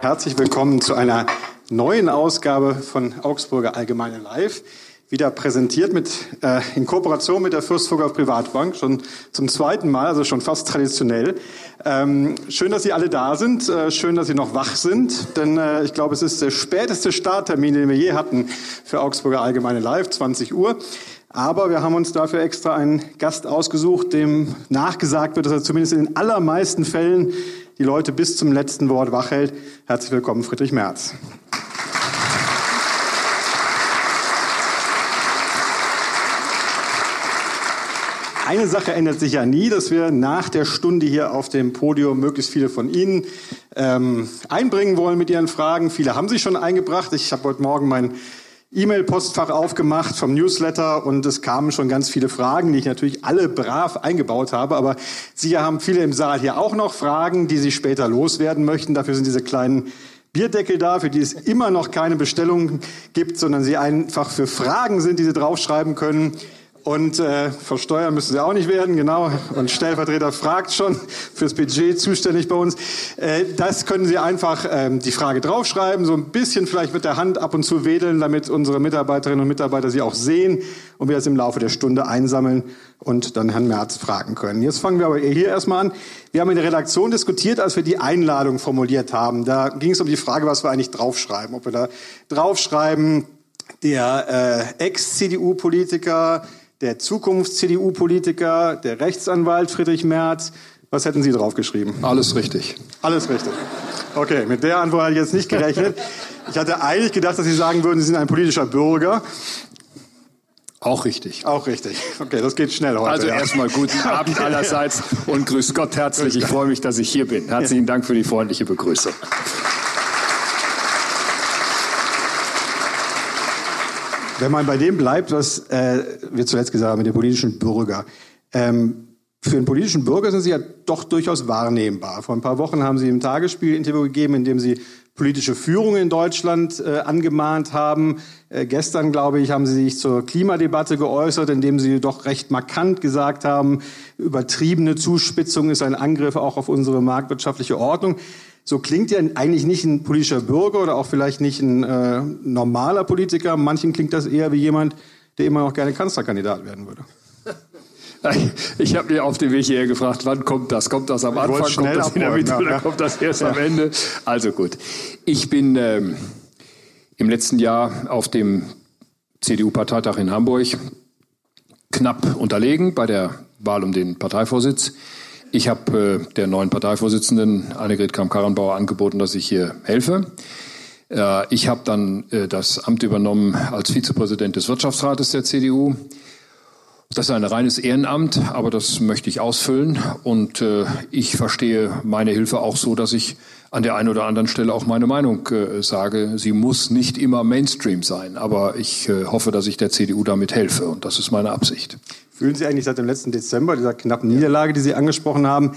Herzlich willkommen zu einer neuen Ausgabe von Augsburger Allgemeine Live. Wieder präsentiert mit, äh, in Kooperation mit der Fürstburger Privatbank, schon zum zweiten Mal, also schon fast traditionell. Ähm, schön, dass Sie alle da sind, äh, schön, dass Sie noch wach sind, denn äh, ich glaube, es ist der späteste Starttermin, den wir je hatten für Augsburger Allgemeine Live, 20 Uhr. Aber wir haben uns dafür extra einen Gast ausgesucht, dem nachgesagt wird, dass er zumindest in den allermeisten Fällen die Leute bis zum letzten Wort wach hält. Herzlich willkommen, Friedrich Merz. Eine Sache ändert sich ja nie, dass wir nach der Stunde hier auf dem Podium möglichst viele von Ihnen ähm, einbringen wollen mit Ihren Fragen. Viele haben sich schon eingebracht. Ich habe heute Morgen mein E-Mail-Postfach aufgemacht vom Newsletter und es kamen schon ganz viele Fragen, die ich natürlich alle brav eingebaut habe. Aber Sie haben viele im Saal hier auch noch Fragen, die Sie später loswerden möchten. Dafür sind diese kleinen Bierdeckel da, für die es immer noch keine Bestellung gibt, sondern Sie einfach für Fragen sind, die Sie draufschreiben können. Und äh, versteuern müssen sie auch nicht werden, genau. Und Stellvertreter fragt schon fürs Budget zuständig bei uns. Äh, das können Sie einfach ähm, die Frage draufschreiben, so ein bisschen vielleicht mit der Hand ab und zu wedeln, damit unsere Mitarbeiterinnen und Mitarbeiter sie auch sehen und wir das im Laufe der Stunde einsammeln und dann Herrn Merz fragen können. Jetzt fangen wir aber hier erstmal an. Wir haben in der Redaktion diskutiert, als wir die Einladung formuliert haben. Da ging es um die Frage, was wir eigentlich draufschreiben. Ob wir da draufschreiben, der äh, Ex-CDU-Politiker der Zukunfts-CDU-Politiker, der Rechtsanwalt Friedrich Merz. Was hätten Sie draufgeschrieben? Alles richtig. Alles richtig. Okay, mit der Antwort hatte ich jetzt nicht gerechnet. Ich hatte eigentlich gedacht, dass Sie sagen würden, Sie sind ein politischer Bürger. Auch richtig. Auch richtig. Okay, das geht schnell heute. Also ja. erstmal guten Abend allerseits und grüß Gott herzlich. Ich freue mich, dass ich hier bin. Herzlichen Dank für die freundliche Begrüßung. Wenn man bei dem bleibt, was äh, wir zuletzt gesagt haben mit dem politischen Bürger. Ähm, für einen politischen Bürger sind Sie ja doch durchaus wahrnehmbar. Vor ein paar Wochen haben Sie im Tagesspiel Interview gegeben, in dem Sie politische Führung in Deutschland äh, angemahnt haben. Äh, gestern, glaube ich, haben Sie sich zur Klimadebatte geäußert, indem Sie doch recht markant gesagt haben, übertriebene Zuspitzung ist ein Angriff auch auf unsere marktwirtschaftliche Ordnung. So klingt ja eigentlich nicht ein politischer Bürger oder auch vielleicht nicht ein äh, normaler Politiker. Manchen klingt das eher wie jemand, der immer noch gerne Kanzlerkandidat werden würde. Ich habe mir auf dem Weg hierher gefragt, wann kommt das? Kommt das am Anfang, kommt das in der Mitte oder kommt das erst ja. am Ende? Also gut. Ich bin ähm, im letzten Jahr auf dem CDU-Parteitag in Hamburg knapp unterlegen bei der Wahl um den Parteivorsitz. Ich habe äh, der neuen Parteivorsitzenden Annegret Kramp-Karrenbauer angeboten, dass ich hier helfe. Äh, ich habe dann äh, das Amt übernommen als Vizepräsident des Wirtschaftsrates der CDU. Das ist ein reines Ehrenamt, aber das möchte ich ausfüllen. Und äh, ich verstehe meine Hilfe auch so, dass ich an der einen oder anderen Stelle auch meine Meinung äh, sage. Sie muss nicht immer Mainstream sein, aber ich äh, hoffe, dass ich der CDU damit helfe. Und das ist meine Absicht. Fühlen Sie eigentlich seit dem letzten Dezember, dieser knappen Niederlage, die Sie angesprochen haben,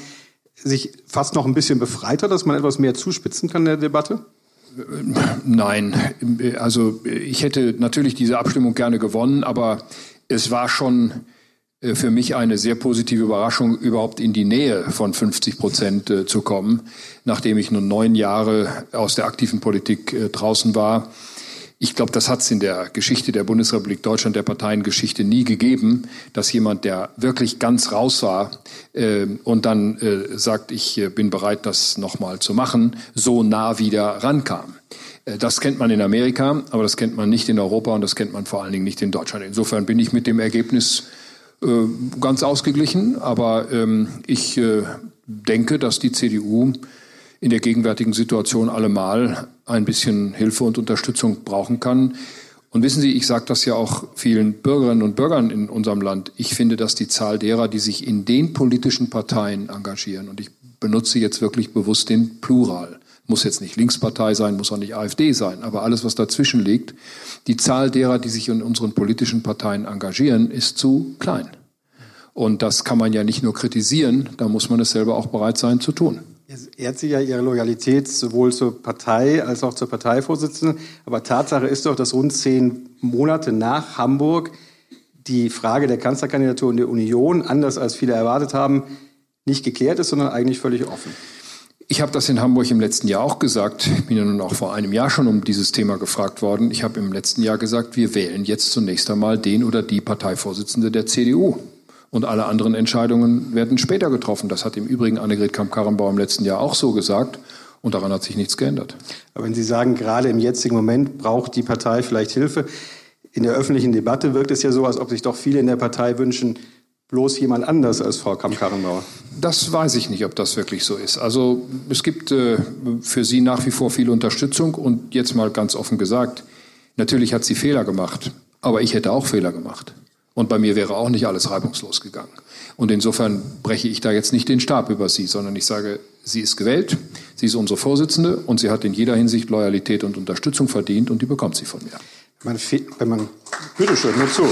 sich fast noch ein bisschen befreiter, dass man etwas mehr zuspitzen kann in der Debatte? Nein, also ich hätte natürlich diese Abstimmung gerne gewonnen, aber es war schon äh, für mich eine sehr positive Überraschung, überhaupt in die Nähe von 50 Prozent äh, zu kommen, nachdem ich nun neun Jahre aus der aktiven Politik äh, draußen war. Ich glaube, das hat es in der Geschichte der Bundesrepublik Deutschland, der Parteiengeschichte nie gegeben, dass jemand, der wirklich ganz raus war äh, und dann äh, sagt, ich äh, bin bereit, das nochmal zu machen, so nah wieder rankam. Äh, das kennt man in Amerika, aber das kennt man nicht in Europa und das kennt man vor allen Dingen nicht in Deutschland. Insofern bin ich mit dem Ergebnis äh, ganz ausgeglichen, aber ähm, ich äh, denke, dass die CDU in der gegenwärtigen Situation allemal ein bisschen Hilfe und Unterstützung brauchen kann. Und wissen Sie, ich sage das ja auch vielen Bürgerinnen und Bürgern in unserem Land. Ich finde, dass die Zahl derer, die sich in den politischen Parteien engagieren, und ich benutze jetzt wirklich bewusst den Plural, muss jetzt nicht Linkspartei sein, muss auch nicht AfD sein, aber alles, was dazwischen liegt, die Zahl derer, die sich in unseren politischen Parteien engagieren, ist zu klein. Und das kann man ja nicht nur kritisieren, da muss man es selber auch bereit sein zu tun ehrt sie ja ihre Loyalität sowohl zur Partei als auch zur Parteivorsitzenden. Aber Tatsache ist doch, dass rund zehn Monate nach Hamburg die Frage der Kanzlerkandidatur in der Union, anders als viele erwartet haben, nicht geklärt ist, sondern eigentlich völlig offen. Ich habe das in Hamburg im letzten Jahr auch gesagt. Ich bin ja nun auch vor einem Jahr schon um dieses Thema gefragt worden. Ich habe im letzten Jahr gesagt, wir wählen jetzt zunächst einmal den oder die Parteivorsitzende der CDU. Und alle anderen Entscheidungen werden später getroffen. Das hat im Übrigen Annegret Kamp-Karrenbauer im letzten Jahr auch so gesagt. Und daran hat sich nichts geändert. Aber wenn Sie sagen, gerade im jetzigen Moment braucht die Partei vielleicht Hilfe, in der öffentlichen Debatte wirkt es ja so, als ob sich doch viele in der Partei wünschen, bloß jemand anders als Frau Kamp-Karrenbauer. Das weiß ich nicht, ob das wirklich so ist. Also es gibt äh, für sie nach wie vor viel Unterstützung und jetzt mal ganz offen gesagt, natürlich hat sie Fehler gemacht, aber ich hätte auch Fehler gemacht. Und bei mir wäre auch nicht alles reibungslos gegangen. Und insofern breche ich da jetzt nicht den Stab über sie, sondern ich sage, sie ist gewählt, sie ist unsere Vorsitzende und sie hat in jeder Hinsicht Loyalität und Unterstützung verdient und die bekommt sie von mir. Man, wenn man, bitteschön, nur zu.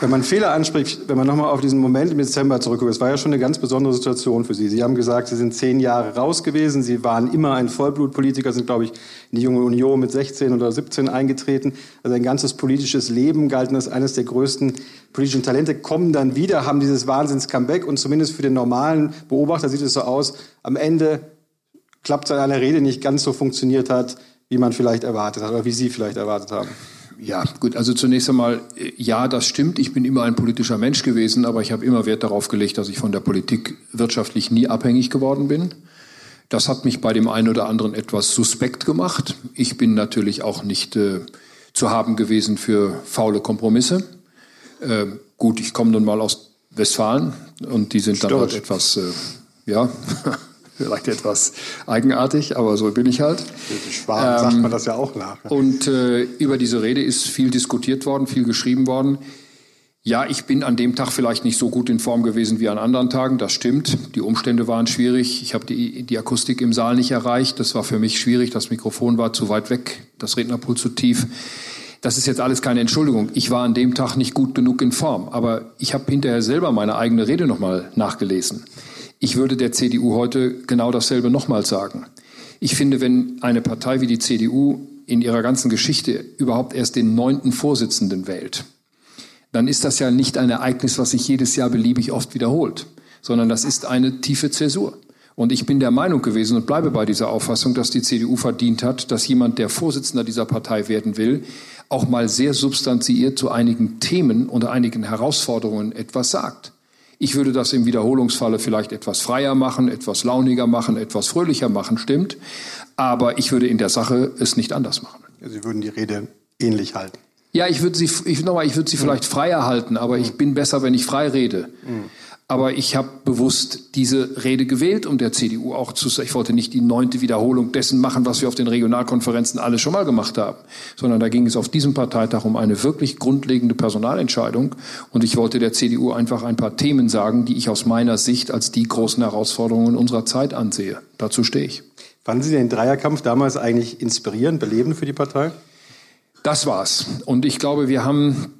Wenn man Fehler anspricht, wenn man nochmal auf diesen Moment im Dezember zurückguckt, es war ja schon eine ganz besondere Situation für Sie. Sie haben gesagt, Sie sind zehn Jahre raus gewesen. Sie waren immer ein Vollblutpolitiker, sind, glaube ich, in die Junge Union mit 16 oder 17 eingetreten. Also ein ganzes politisches Leben galten als eines der größten politischen Talente, kommen dann wieder, haben dieses Wahnsinns-Comeback und zumindest für den normalen Beobachter sieht es so aus, am Ende klappt es an einer Rede nicht ganz so funktioniert hat, wie man vielleicht erwartet hat oder wie Sie vielleicht erwartet haben. Ja, gut, also zunächst einmal, ja, das stimmt. Ich bin immer ein politischer Mensch gewesen, aber ich habe immer Wert darauf gelegt, dass ich von der Politik wirtschaftlich nie abhängig geworden bin. Das hat mich bei dem einen oder anderen etwas suspekt gemacht. Ich bin natürlich auch nicht äh, zu haben gewesen für faule Kompromisse. Äh, gut, ich komme nun mal aus Westfalen und die sind dann halt etwas, äh, ja, vielleicht etwas eigenartig, aber so bin ich halt. Schwaben ähm, sagt man das ja auch nach. Und äh, über diese Rede ist viel diskutiert worden, viel geschrieben worden. Ja, ich bin an dem Tag vielleicht nicht so gut in Form gewesen wie an anderen Tagen, das stimmt. Die Umstände waren schwierig. Ich habe die, die Akustik im Saal nicht erreicht. Das war für mich schwierig. Das Mikrofon war zu weit weg, das Rednerpult zu tief. Das ist jetzt alles keine Entschuldigung. Ich war an dem Tag nicht gut genug in Form. Aber ich habe hinterher selber meine eigene Rede nochmal nachgelesen. Ich würde der CDU heute genau dasselbe nochmal sagen. Ich finde, wenn eine Partei wie die CDU in ihrer ganzen Geschichte überhaupt erst den neunten Vorsitzenden wählt, dann ist das ja nicht ein Ereignis, was sich jedes Jahr beliebig oft wiederholt, sondern das ist eine tiefe Zäsur. Und ich bin der Meinung gewesen und bleibe bei dieser Auffassung, dass die CDU verdient hat, dass jemand, der Vorsitzender dieser Partei werden will, auch mal sehr substanziiert zu einigen Themen und einigen Herausforderungen etwas sagt. Ich würde das im Wiederholungsfalle vielleicht etwas freier machen, etwas launiger machen, etwas fröhlicher machen, stimmt. Aber ich würde in der Sache es nicht anders machen. Sie würden die Rede ähnlich halten. Ja, ich würde sie, ich, nochmal, ich würde sie vielleicht freier halten, aber ich bin besser, wenn ich frei rede. Mhm. Aber ich habe bewusst diese Rede gewählt, um der CDU auch zu sagen, ich wollte nicht die neunte Wiederholung dessen machen, was wir auf den Regionalkonferenzen alle schon mal gemacht haben, sondern da ging es auf diesem Parteitag um eine wirklich grundlegende Personalentscheidung. Und ich wollte der CDU einfach ein paar Themen sagen, die ich aus meiner Sicht als die großen Herausforderungen unserer Zeit ansehe. Dazu stehe ich. Fanden Sie den Dreierkampf damals eigentlich inspirierend, belebend für die Partei? Das war's. Und ich glaube, wir haben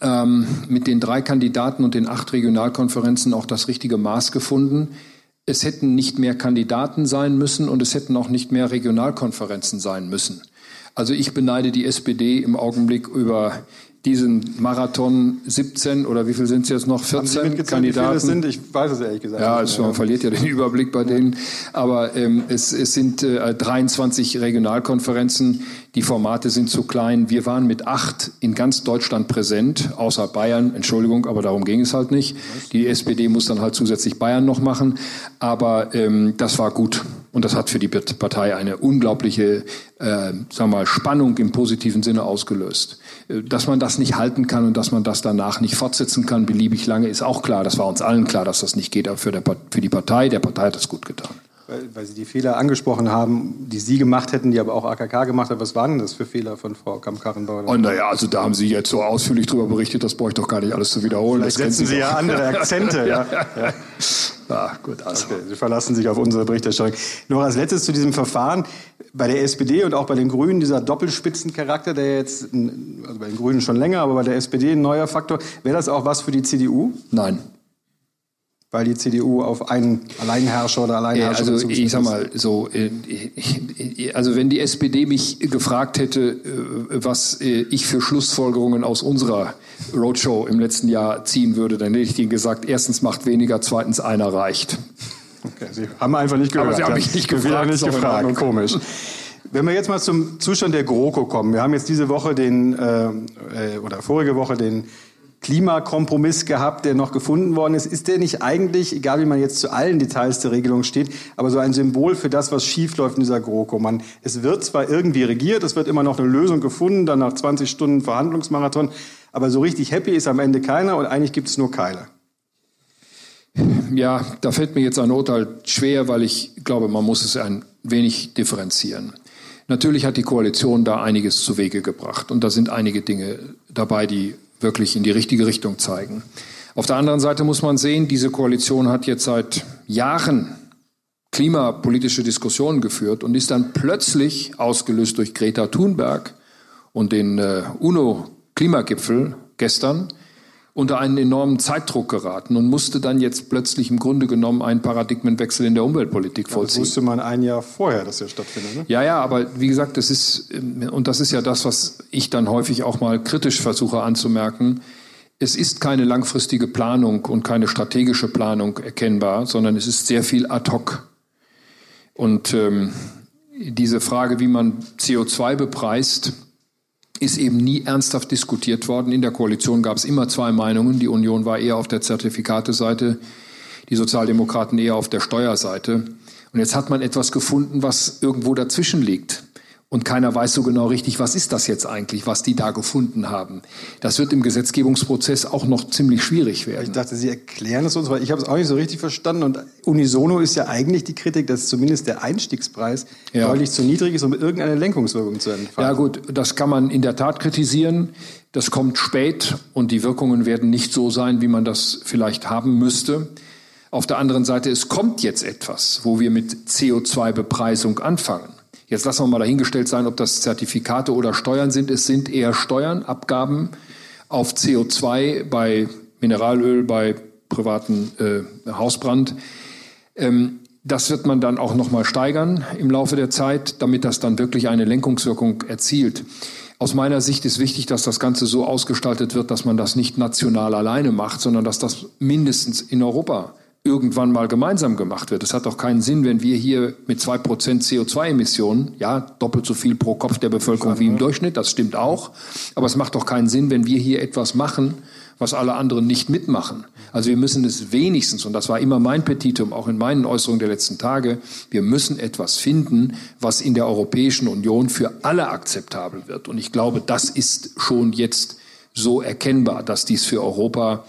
ähm, mit den drei Kandidaten und den acht Regionalkonferenzen auch das richtige Maß gefunden. Es hätten nicht mehr Kandidaten sein müssen und es hätten auch nicht mehr Regionalkonferenzen sein müssen. Also ich beneide die SPD im Augenblick über diesen Marathon 17 oder wie viel sind es jetzt noch? 14 Kandidaten. Wie sind? Ich weiß es ehrlich gesagt. Ja, also man verliert ja den Überblick bei denen. Aber ähm, es, es sind äh, 23 Regionalkonferenzen. Die Formate sind zu klein. Wir waren mit acht in ganz Deutschland präsent, außer Bayern. Entschuldigung, aber darum ging es halt nicht. Die SPD muss dann halt zusätzlich Bayern noch machen. Aber ähm, das war gut. Und das hat für die Partei eine unglaubliche äh, sagen wir mal, Spannung im positiven Sinne ausgelöst. Dass man das nicht halten kann und dass man das danach nicht fortsetzen kann, beliebig lange, ist auch klar. Das war uns allen klar, dass das nicht geht, aber für, der, für die Partei, der Partei hat das gut getan. Weil, weil, Sie die Fehler angesprochen haben, die Sie gemacht hätten, die aber auch AKK gemacht hat. Was waren denn das für Fehler von Frau Kamp-Karrenbauer? Oh, naja, also da haben Sie jetzt so ausführlich darüber berichtet, das brauche ich doch gar nicht alles zu wiederholen. Vielleicht setzen Sie, Sie ja andere Akzente. ja. ja. Ah, gut, also. Okay, Sie verlassen sich auf unsere Berichterstattung. Noch als letztes zu diesem Verfahren. Bei der SPD und auch bei den Grünen dieser Doppelspitzencharakter, der jetzt, also bei den Grünen schon länger, aber bei der SPD ein neuer Faktor. Wäre das auch was für die CDU? Nein. Weil die CDU auf einen Alleinherrscher oder Alleinherrscher ja, Also ich sag mal so, äh, also wenn die SPD mich gefragt hätte, äh, was äh, ich für Schlussfolgerungen aus unserer Roadshow im letzten Jahr ziehen würde, dann hätte ich Ihnen gesagt, erstens macht weniger, zweitens einer reicht. Okay, Sie haben einfach nicht gehört. Aber Sie haben mich nicht gefragt. Nicht gefragt. Komisch. Wenn wir jetzt mal zum Zustand der GroKo kommen. Wir haben jetzt diese Woche den, äh, oder vorige Woche den Klimakompromiss gehabt, der noch gefunden worden ist. Ist der nicht eigentlich, egal wie man jetzt zu allen Details der Regelung steht, aber so ein Symbol für das, was schiefläuft in dieser GroKo? Man, es wird zwar irgendwie regiert, es wird immer noch eine Lösung gefunden, dann nach 20 Stunden Verhandlungsmarathon, aber so richtig happy ist am Ende keiner und eigentlich gibt es nur Keile. Ja, da fällt mir jetzt ein Urteil schwer, weil ich glaube, man muss es ein wenig differenzieren. Natürlich hat die Koalition da einiges zu Wege gebracht und da sind einige Dinge dabei, die wirklich in die richtige Richtung zeigen. Auf der anderen Seite muss man sehen, diese Koalition hat jetzt seit Jahren klimapolitische Diskussionen geführt und ist dann plötzlich ausgelöst durch Greta Thunberg und den äh, UNO-Klimagipfel gestern unter einen enormen Zeitdruck geraten und musste dann jetzt plötzlich im Grunde genommen einen Paradigmenwechsel in der Umweltpolitik vollziehen. Das wusste man ein Jahr vorher, dass er stattfindet. Ne? Ja, ja, aber wie gesagt, das ist, und das ist ja das, was ich dann häufig auch mal kritisch versuche anzumerken, es ist keine langfristige Planung und keine strategische Planung erkennbar, sondern es ist sehr viel ad hoc. Und ähm, diese Frage, wie man CO2 bepreist, ist eben nie ernsthaft diskutiert worden. In der Koalition gab es immer zwei Meinungen. Die Union war eher auf der Zertifikateseite, die Sozialdemokraten eher auf der Steuerseite. Und jetzt hat man etwas gefunden, was irgendwo dazwischen liegt. Und keiner weiß so genau richtig, was ist das jetzt eigentlich, was die da gefunden haben. Das wird im Gesetzgebungsprozess auch noch ziemlich schwierig werden. Ich dachte, Sie erklären es uns, weil ich habe es auch nicht so richtig verstanden. Und unisono ist ja eigentlich die Kritik, dass zumindest der Einstiegspreis ja. deutlich zu niedrig ist, um irgendeine Lenkungswirkung zu entfalten. Ja gut, das kann man in der Tat kritisieren. Das kommt spät und die Wirkungen werden nicht so sein, wie man das vielleicht haben müsste. Auf der anderen Seite, es kommt jetzt etwas, wo wir mit CO2-Bepreisung anfangen. Jetzt lassen wir mal dahingestellt sein, ob das Zertifikate oder Steuern sind. Es sind eher Steuern, Abgaben auf CO2 bei Mineralöl, bei privaten äh, Hausbrand. Ähm, das wird man dann auch noch mal steigern im Laufe der Zeit, damit das dann wirklich eine Lenkungswirkung erzielt. Aus meiner Sicht ist wichtig, dass das Ganze so ausgestaltet wird, dass man das nicht national alleine macht, sondern dass das mindestens in Europa irgendwann mal gemeinsam gemacht wird. Es hat doch keinen Sinn, wenn wir hier mit zwei Prozent CO2-Emissionen, ja, doppelt so viel pro Kopf der Bevölkerung wie im Durchschnitt, das stimmt auch. Aber es macht doch keinen Sinn, wenn wir hier etwas machen, was alle anderen nicht mitmachen. Also wir müssen es wenigstens, und das war immer mein Petitum, auch in meinen Äußerungen der letzten Tage, wir müssen etwas finden, was in der Europäischen Union für alle akzeptabel wird. Und ich glaube, das ist schon jetzt so erkennbar, dass dies für Europa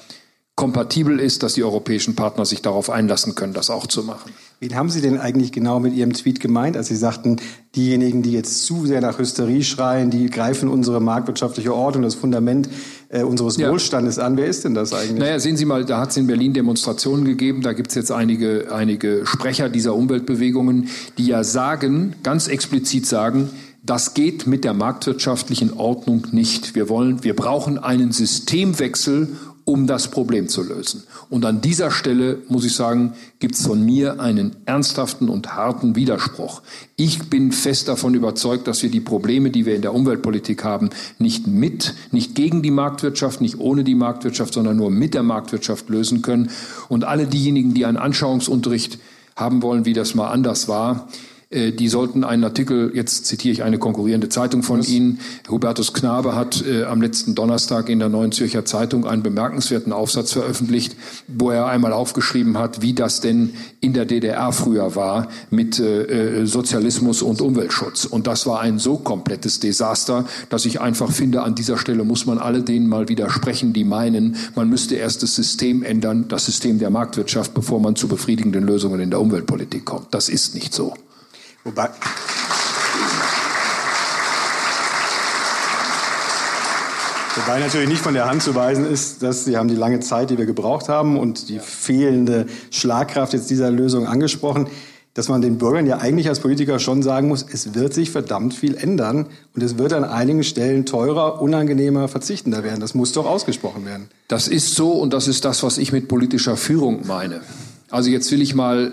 kompatibel ist, dass die europäischen Partner sich darauf einlassen können, das auch zu machen. Wen haben Sie denn eigentlich genau mit Ihrem Tweet gemeint, als Sie sagten, diejenigen, die jetzt zu sehr nach Hysterie schreien, die greifen unsere marktwirtschaftliche Ordnung, das Fundament äh, unseres ja. Wohlstandes an. Wer ist denn das eigentlich? Naja, sehen Sie mal, da hat es in Berlin Demonstrationen gegeben. Da gibt es jetzt einige, einige Sprecher dieser Umweltbewegungen, die ja sagen, ganz explizit sagen, das geht mit der marktwirtschaftlichen Ordnung nicht. Wir wollen, wir brauchen einen Systemwechsel, um das Problem zu lösen. Und an dieser Stelle, muss ich sagen, gibt es von mir einen ernsthaften und harten Widerspruch. Ich bin fest davon überzeugt, dass wir die Probleme, die wir in der Umweltpolitik haben, nicht mit, nicht gegen die Marktwirtschaft, nicht ohne die Marktwirtschaft, sondern nur mit der Marktwirtschaft lösen können. Und alle diejenigen, die einen Anschauungsunterricht haben wollen, wie das mal anders war, die sollten einen Artikel, jetzt zitiere ich eine konkurrierende Zeitung von Was? Ihnen, Hubertus Knabe hat äh, am letzten Donnerstag in der Neuen Zürcher Zeitung einen bemerkenswerten Aufsatz veröffentlicht, wo er einmal aufgeschrieben hat, wie das denn in der DDR früher war mit äh, äh, Sozialismus und Umweltschutz. Und das war ein so komplettes Desaster, dass ich einfach finde, an dieser Stelle muss man alle denen mal widersprechen, die meinen, man müsste erst das System ändern, das System der Marktwirtschaft, bevor man zu befriedigenden Lösungen in der Umweltpolitik kommt. Das ist nicht so. Wobei. Wobei natürlich nicht von der Hand zu weisen ist, dass Sie haben die lange Zeit, die wir gebraucht haben und die fehlende Schlagkraft jetzt dieser Lösung angesprochen. dass man den Bürgern ja eigentlich als Politiker schon sagen muss, es wird sich verdammt viel ändern und es wird an einigen Stellen teurer, unangenehmer, verzichtender werden. Das muss doch ausgesprochen werden. Das ist so und das ist das, was ich mit politischer Führung meine. Also jetzt will ich mal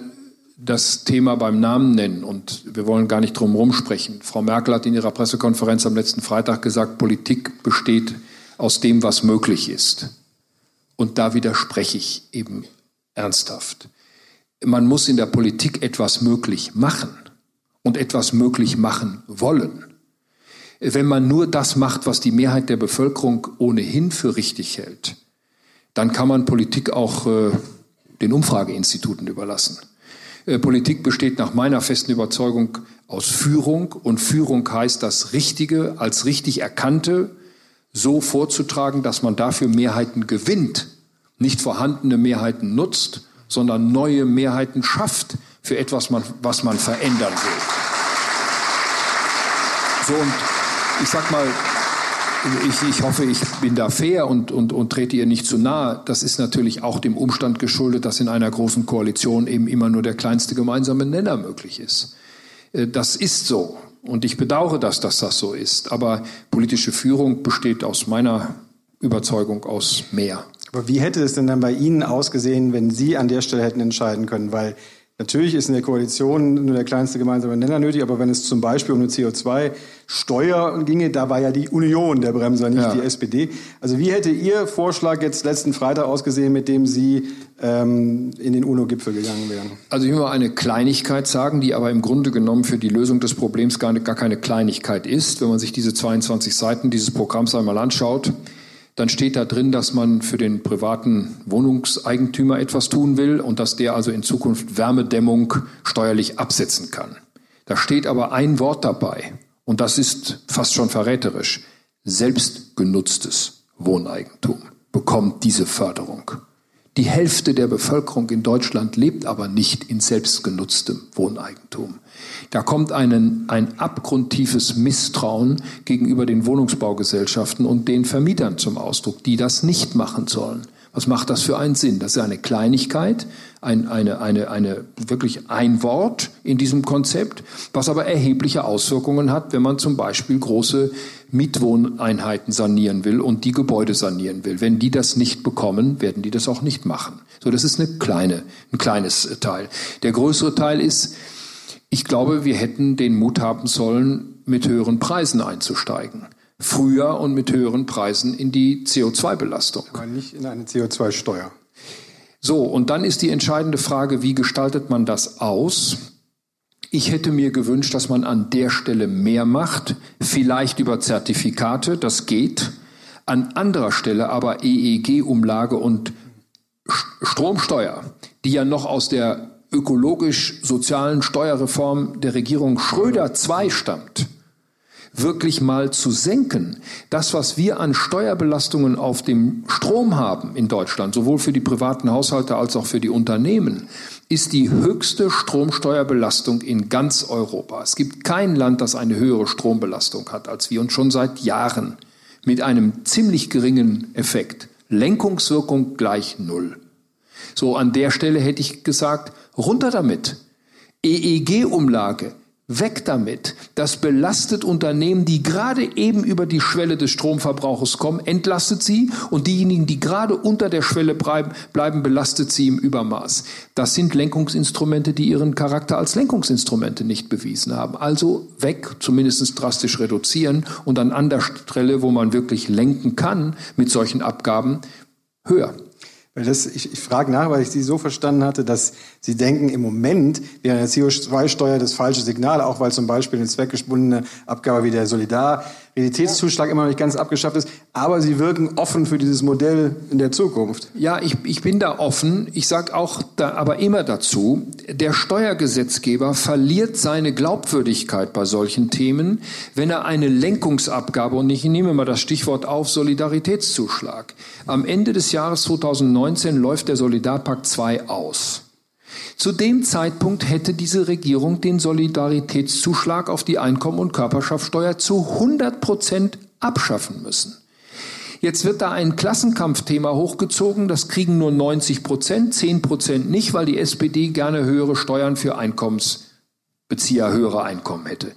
das Thema beim Namen nennen und wir wollen gar nicht drum sprechen. Frau Merkel hat in ihrer Pressekonferenz am letzten Freitag gesagt, Politik besteht aus dem, was möglich ist. Und da widerspreche ich eben ernsthaft man muss in der Politik etwas möglich machen und etwas möglich machen wollen. Wenn man nur das macht, was die Mehrheit der Bevölkerung ohnehin für richtig hält, dann kann man Politik auch äh, den Umfrageinstituten überlassen. Äh, Politik besteht nach meiner festen Überzeugung aus Führung und Führung heißt das Richtige als richtig Erkannte so vorzutragen, dass man dafür Mehrheiten gewinnt, nicht vorhandene Mehrheiten nutzt sondern neue Mehrheiten schafft für etwas, was man verändern will. So, und ich sag mal, ich, ich hoffe, ich bin da fair und, und, und trete ihr nicht zu nahe. Das ist natürlich auch dem Umstand geschuldet, dass in einer großen Koalition eben immer nur der kleinste gemeinsame Nenner möglich ist. Äh, das ist so. Und ich bedauere das, dass das so ist. Aber politische Führung besteht aus meiner Überzeugung aus mehr. Aber wie hätte es denn dann bei Ihnen ausgesehen, wenn Sie an der Stelle hätten entscheiden können? Weil natürlich ist in der Koalition nur der kleinste gemeinsame Nenner nötig, aber wenn es zum Beispiel um eine CO2-Steuer ginge, da war ja die Union der Bremser, nicht ja. die SPD. Also wie hätte Ihr Vorschlag jetzt letzten Freitag ausgesehen, mit dem Sie ähm, in den UNO-Gipfel gegangen wären? Also ich will mal eine Kleinigkeit sagen, die aber im Grunde genommen für die Lösung des Problems gar, gar keine Kleinigkeit ist. Wenn man sich diese 22 Seiten dieses Programms einmal anschaut, dann steht da drin, dass man für den privaten Wohnungseigentümer etwas tun will und dass der also in Zukunft Wärmedämmung steuerlich absetzen kann. Da steht aber ein Wort dabei und das ist fast schon verräterisch. Selbstgenutztes Wohneigentum bekommt diese Förderung. Die Hälfte der Bevölkerung in Deutschland lebt aber nicht in selbstgenutztem Wohneigentum. Da kommt einen, ein abgrundtiefes Misstrauen gegenüber den Wohnungsbaugesellschaften und den Vermietern zum Ausdruck, die das nicht machen sollen. Was macht das für einen Sinn? Das ist eine Kleinigkeit, ein, eine, eine, eine, wirklich ein Wort in diesem Konzept, was aber erhebliche Auswirkungen hat, wenn man zum Beispiel große Mietwohneinheiten sanieren will und die Gebäude sanieren will. Wenn die das nicht bekommen, werden die das auch nicht machen. So, das ist eine kleine, ein kleines Teil. Der größere Teil ist, ich glaube, wir hätten den Mut haben sollen, mit höheren Preisen einzusteigen. Früher und mit höheren Preisen in die CO2-Belastung. Aber nicht in eine CO2-Steuer. So, und dann ist die entscheidende Frage, wie gestaltet man das aus? Ich hätte mir gewünscht, dass man an der Stelle mehr macht, vielleicht über Zertifikate, das geht. An anderer Stelle aber EEG-Umlage und Stromsteuer, die ja noch aus der ökologisch-sozialen Steuerreform der Regierung Schröder II stammt, wirklich mal zu senken. Das, was wir an Steuerbelastungen auf dem Strom haben in Deutschland, sowohl für die privaten Haushalte als auch für die Unternehmen, ist die höchste Stromsteuerbelastung in ganz Europa. Es gibt kein Land, das eine höhere Strombelastung hat als wir und schon seit Jahren mit einem ziemlich geringen Effekt. Lenkungswirkung gleich Null. So an der Stelle hätte ich gesagt, runter damit. EEG-Umlage, weg damit. Das belastet Unternehmen, die gerade eben über die Schwelle des Stromverbrauches kommen, entlastet sie und diejenigen, die gerade unter der Schwelle bleiben, belastet sie im Übermaß. Das sind Lenkungsinstrumente, die ihren Charakter als Lenkungsinstrumente nicht bewiesen haben. Also weg, zumindest drastisch reduzieren und an anderer Stelle, wo man wirklich lenken kann mit solchen Abgaben, höher. Weil das, ich, ich frage nach, weil ich Sie so verstanden hatte, dass Sie denken, im Moment wäre eine CO2-Steuer das falsche Signal, auch weil zum Beispiel eine zweckgebundene Abgabe wie der Solidar Realitätszuschlag immer noch nicht ganz abgeschafft ist, aber Sie wirken offen für dieses Modell in der Zukunft. Ja, ich, ich bin da offen. Ich sage auch da aber immer dazu, der Steuergesetzgeber verliert seine Glaubwürdigkeit bei solchen Themen, wenn er eine Lenkungsabgabe, und ich nehme mal das Stichwort auf, Solidaritätszuschlag. Am Ende des Jahres 2019 läuft der Solidarpakt 2 aus. Zu dem Zeitpunkt hätte diese Regierung den Solidaritätszuschlag auf die Einkommen- und Körperschaftssteuer zu 100 Prozent abschaffen müssen. Jetzt wird da ein Klassenkampfthema hochgezogen, das kriegen nur 90 Prozent, 10 Prozent nicht, weil die SPD gerne höhere Steuern für Einkommensbezieher höhere Einkommen hätte.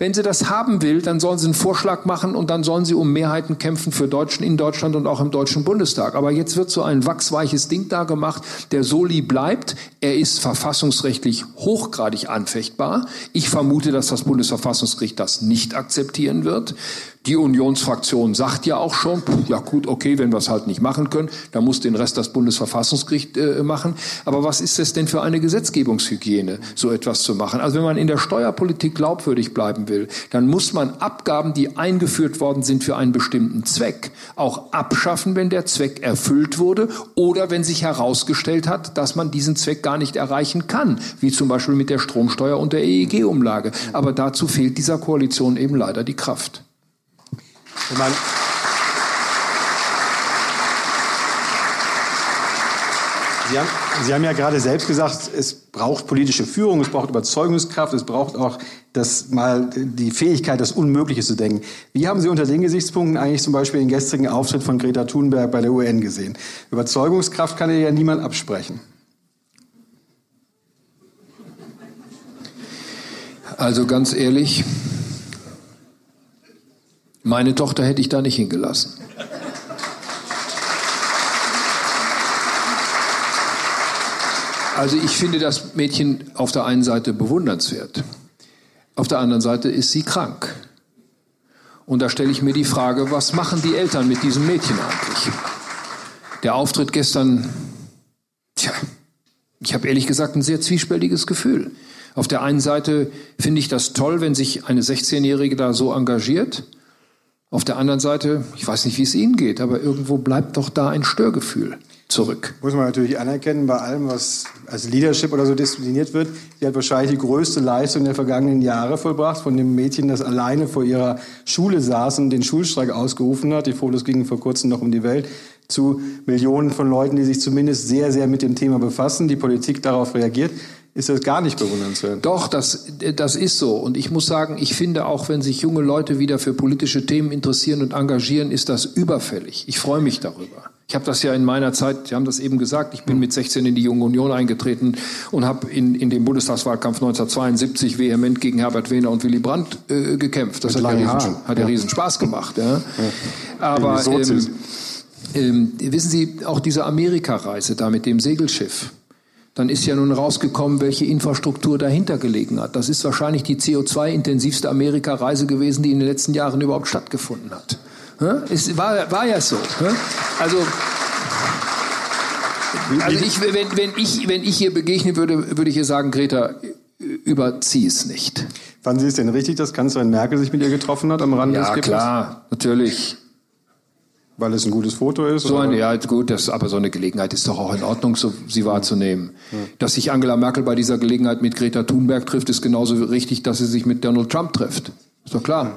Wenn sie das haben will, dann sollen sie einen Vorschlag machen und dann sollen sie um Mehrheiten kämpfen für Deutschen in Deutschland und auch im Deutschen Bundestag. Aber jetzt wird so ein wachsweiches Ding da gemacht. Der Soli bleibt. Er ist verfassungsrechtlich hochgradig anfechtbar. Ich vermute, dass das Bundesverfassungsgericht das nicht akzeptieren wird. Die Unionsfraktion sagt ja auch schon, ja gut, okay, wenn wir es halt nicht machen können, dann muss den Rest das Bundesverfassungsgericht äh, machen. Aber was ist es denn für eine Gesetzgebungshygiene, so etwas zu machen? Also wenn man in der Steuerpolitik glaubwürdig bleiben will, dann muss man Abgaben, die eingeführt worden sind für einen bestimmten Zweck, auch abschaffen, wenn der Zweck erfüllt wurde oder wenn sich herausgestellt hat, dass man diesen Zweck gar nicht erreichen kann, wie zum Beispiel mit der Stromsteuer und der EEG-Umlage. Aber dazu fehlt dieser Koalition eben leider die Kraft. Ich meine, Sie haben, Sie haben ja gerade selbst gesagt, es braucht politische Führung, es braucht Überzeugungskraft, es braucht auch das mal die Fähigkeit, das Unmögliche zu denken. Wie haben Sie unter den Gesichtspunkten eigentlich zum Beispiel den gestrigen Auftritt von Greta Thunberg bei der UN gesehen? Überzeugungskraft kann ja niemand absprechen. Also ganz ehrlich, meine Tochter hätte ich da nicht hingelassen. Also ich finde das Mädchen auf der einen Seite bewundernswert. Auf der anderen Seite ist sie krank. Und da stelle ich mir die Frage, was machen die Eltern mit diesem Mädchen eigentlich? Der Auftritt gestern, tja, ich habe ehrlich gesagt ein sehr zwiespältiges Gefühl. Auf der einen Seite finde ich das toll, wenn sich eine 16-Jährige da so engagiert. Auf der anderen Seite, ich weiß nicht, wie es Ihnen geht, aber irgendwo bleibt doch da ein Störgefühl zurück. Muss man natürlich anerkennen, bei allem, was als Leadership oder so diszipliniert wird. Sie hat wahrscheinlich die größte Leistung der vergangenen Jahre vollbracht, von dem Mädchen, das alleine vor ihrer Schule saß und den Schulstreik ausgerufen hat. Die Fotos gingen vor kurzem noch um die Welt zu Millionen von Leuten, die sich zumindest sehr, sehr mit dem Thema befassen. Die Politik darauf reagiert ist das gar nicht bewundernswert. Doch, das, das ist so. Und ich muss sagen, ich finde auch, wenn sich junge Leute wieder für politische Themen interessieren und engagieren, ist das überfällig. Ich freue mich darüber. Ich habe das ja in meiner Zeit, Sie haben das eben gesagt, ich bin mit 16 in die Junge Union eingetreten und habe in, in dem Bundestagswahlkampf 1972 vehement gegen Herbert Wehner und Willy Brandt äh, gekämpft. Das hat ja, riesen, hat ja, riesen Spaß gemacht. Ja. ja. Aber ähm, ähm, wissen Sie, auch diese Amerikareise da mit dem Segelschiff, dann ist ja nun rausgekommen, welche Infrastruktur dahinter gelegen hat. Das ist wahrscheinlich die CO2-intensivste Amerika-Reise gewesen, die in den letzten Jahren überhaupt stattgefunden hat. Es war, war ja so. Also, also ich, wenn, wenn, ich, wenn ich ihr begegnen würde, würde ich ihr sagen, Greta, überzieh es nicht. Fanden Sie es denn richtig, dass Kanzlerin Merkel sich mit ihr getroffen hat am Rande ja, des Gipfels? Ja, klar, natürlich. Weil es ein gutes Foto ist? So eine, ja, gut, das, aber so eine Gelegenheit ist doch auch in Ordnung, so, sie wahrzunehmen. Ja. Dass sich Angela Merkel bei dieser Gelegenheit mit Greta Thunberg trifft, ist genauso richtig, dass sie sich mit Donald Trump trifft. Ist doch klar.